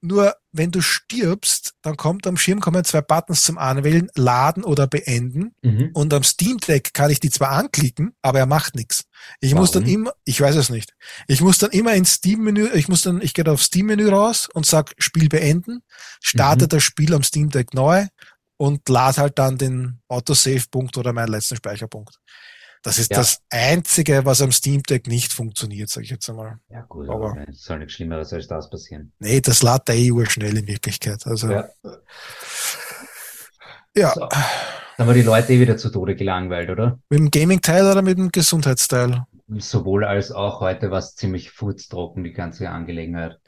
Nur wenn du stirbst, dann kommt am Schirm kommen zwei Buttons zum Anwählen, laden oder beenden. Mhm. Und am Steam Deck kann ich die zwar anklicken, aber er macht nichts. Ich muss dann Warum? immer, ich weiß es nicht. Ich muss dann immer ins Steam-Menü, ich muss dann, ich gehe auf Steam-Menü raus und sag Spiel beenden, starte Mhm. das Spiel am Steam Deck neu und lade halt dann den Autosave-Punkt oder meinen letzten Speicherpunkt. Das ist Ja. das Einzige, was am Steam Deck nicht funktioniert, sage ich jetzt einmal. Ja, gut, Aber- aber es soll nichts Schlimmeres als das passieren. Nee, das lädt eh schnell in Wirklichkeit. Also, ja. Ja. ja. So. Dann haben wir die Leute eh wieder zu Tode gelangweilt, oder? Mit dem Gaming-Teil oder mit dem Gesundheitsteil? sowohl als auch heute war es ziemlich furztrocken, die ganze Angelegenheit.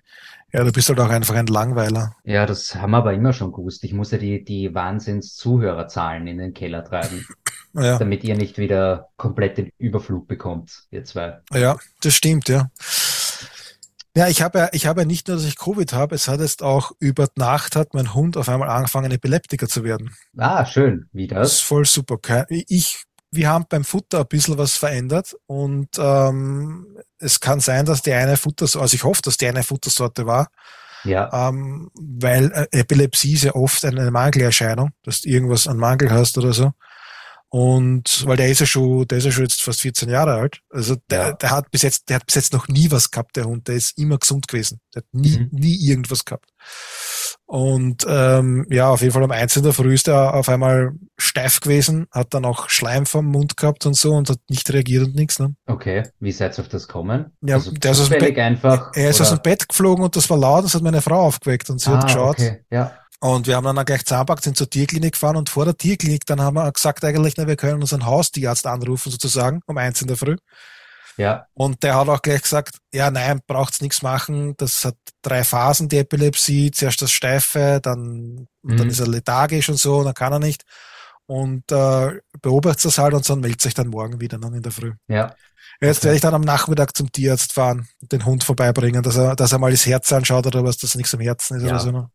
Ja, du bist halt auch einfach ein Langweiler. Ja, das haben wir aber immer schon gewusst. Ich muss ja die, die Wahnsinns-Zuhörerzahlen in den Keller treiben, Ja, damit ihr nicht wieder komplett den Überflug bekommt, ihr zwei. ja, das stimmt, ja. Ja, ich habe ja, ich habe ja nicht nur, dass ich Covid habe, es hat jetzt auch über Nacht hat mein Hund auf einmal angefangen, Epileptiker zu werden. Ah, schön. Wie Das ist das? voll super. Ich, wir haben beim Futter ein bisschen was verändert und ähm, es kann sein, dass die eine Futtersorte, also ich hoffe, dass die eine Futtersorte war, Ja, ähm, weil äh, Epilepsie ist ja oft eine Mangelerscheinung, dass du irgendwas an Mangel hast oder so. Und weil der ist ja schon, der ist ja schon jetzt fast 14 Jahre alt. Also der, Ja. der hat bis jetzt, der hat bis jetzt noch nie was gehabt, der Hund. Der ist immer gesund gewesen. Der hat nie, Mhm. nie irgendwas gehabt. Und ähm, ja, auf jeden Fall um eins in der Früh ist er auf einmal steif gewesen, hat dann auch Schleim vom Mund gehabt und so und hat nicht reagiert und nichts. Ne? okay. Wie seid ihr auf das kommen? Ja, also der ist aus dem Bett- einfach. Er ist aus oder? dem Bett geflogen und das war laut, das hat meine Frau aufgeweckt und sie hat Ah, geschaut. okay. Ja. Und wir haben dann auch gleich zusammengepackt, sind zur Tierklinik gefahren und vor der Tierklinik dann haben wir gesagt eigentlich, na, wir können unseren Haustierarzt anrufen sozusagen um eins in der Früh. Ja. Und der hat auch gleich gesagt, ja, nein, braucht's nichts machen. Das hat drei Phasen, die Epilepsie. Zuerst das Steife, dann, Mhm. dann ist er lethargisch und so, dann kann er nicht. Und äh, beobachtet das halt und dann meldet sich dann morgen wieder dann in der Früh. Ja. Jetzt Okay. werde ich dann am Nachmittag zum Tierarzt fahren und den Hund vorbeibringen, dass er, dass er mal das Herz anschaut oder was, dass nichts am Herzen ist Ja. oder so. ne?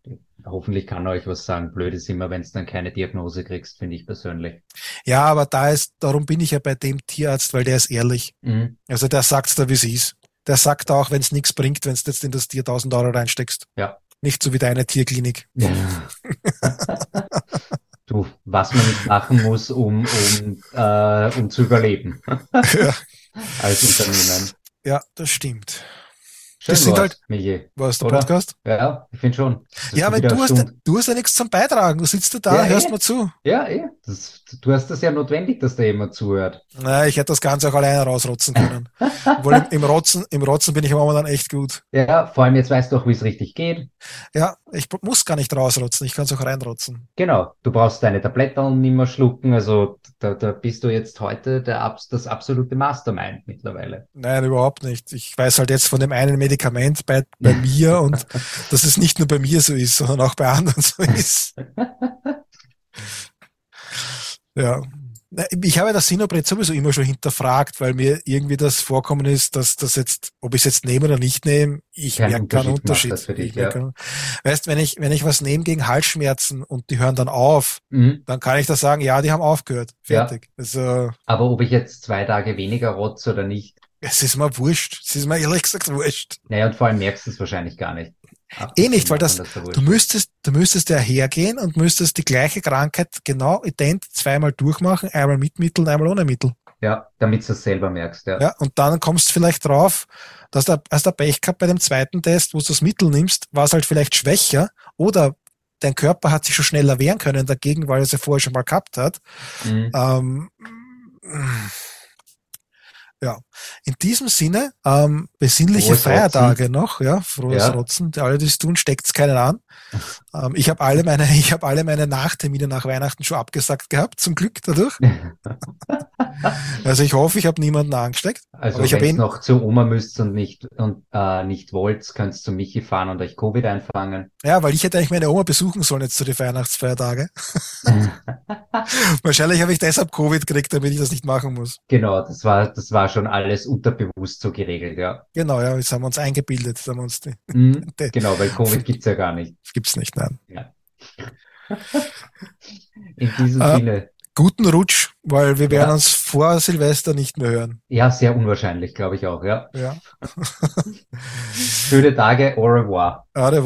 Hoffentlich kann er euch was sagen. Blöd ist immer, wenn du dann keine Diagnose kriegst, finde ich persönlich. Ja, aber da ist, darum bin ich ja bei dem Tierarzt, weil der ist ehrlich. Mhm. Also der sagt's da, wie es ist. Der sagt auch, wenn es nichts bringt, wenn du jetzt in das Tier 1000 Euro reinsteckst. Ja. Nicht so wie deine Tierklinik. du, was man nicht machen muss, um, um, äh, um zu überleben ja, als Unternehmen. ja, das stimmt. Schön Das sind halt- Michi. War es der Oder? Podcast? Ja, ich finde schon. Das Ja, weil du hast, Stunde. du hast ja nichts zum Beitragen. Du sitzt da, Ja, hörst eh. mir zu. Ja, eh. Das, du hast das ja notwendig, dass da jemand zuhört. Naja, ich hätte das Ganze auch alleine rausrotzen können. Obwohl im, im Rotzen, im Rotzen bin ich momentan echt gut. Ja, vor allem jetzt weißt du auch, wie es richtig geht. Ja, ich muss gar nicht rausrotzen, ich kann es auch reinrotzen. Genau. Du brauchst deine Tabletten nicht mehr schlucken. Also da, da bist du jetzt heute der, das absolute Mastermind mittlerweile. Nein, überhaupt nicht. Ich weiß halt jetzt von dem einen Medikament bei, bei mir und dass es nicht nur bei mir so ist, sondern auch bei anderen so ist. Ja. Ich habe das Sinopret sowieso immer schon hinterfragt, weil mir irgendwie das vorkommen ist, dass das jetzt, ob ich es jetzt nehme oder nicht nehme, ich Kein merke keinen Unterschied dich, Ich merke ja. keinen- Weißt, wenn ich, wenn ich was nehme gegen Halsschmerzen und die hören dann auf, Mhm. dann kann ich da sagen, ja, die haben aufgehört. Ja. Fertig. Also, Aber ob ich jetzt zwei Tage weniger rotze oder nicht, es ist mir wurscht. Es ist mir ehrlich gesagt wurscht. naja, und vor allem merkst du es wahrscheinlich gar nicht. Eh nicht, weil das- dass Du müsstest, du müsstest ja hergehen und müsstest die gleiche Krankheit genau ident zweimal durchmachen, einmal mit Mittel und einmal ohne Mittel. Ja, damit du es selber merkst, ja. Ja, und dann kommst du vielleicht drauf, dass der, hast der Pech gehabt bei dem zweiten Test, wo du das Mittel nimmst, war es halt vielleicht schwächer oder dein Körper hat sich schon schneller wehren können dagegen, weil er es ja vorher schon mal gehabt hat. Mhm. Ähm, ja, in diesem Sinne, ähm, besinnliche Frohes Feiertage noch, ja, frohes Ja. Rotzen. Alle, die es tun, steckt's keinen an. Ähm, ich habe alle meine, ich habe alle meine Nachtermine nach Weihnachten schon abgesagt gehabt, zum Glück dadurch. Also ich hoffe, ich habe niemanden angesteckt. Also wenn ihr ihn- noch zur Oma müsst und nicht und äh, nicht wollt, könnt ihr zu Michi fahren und euch Covid einfangen. Ja, weil ich hätte eigentlich meine Oma besuchen sollen jetzt zu den Weihnachtsfeiertage. Wahrscheinlich habe ich deshalb Covid gekriegt, damit ich das nicht machen muss. genau, das war das war schon alles unterbewusst so geregelt, ja. Genau, ja, jetzt haben wir uns eingebildet, jetzt haben wir uns die, Mhm. Die- genau, weil Covid gibt's ja gar nicht. gibt's nicht, nein. In diesem Äh, Sinne, Guten Rutsch, weil wir werden Ja. uns vor Silvester nicht mehr hören. ja, sehr unwahrscheinlich, glaube ich auch, ja. Ja, Schöne Tage, au revoir. ja der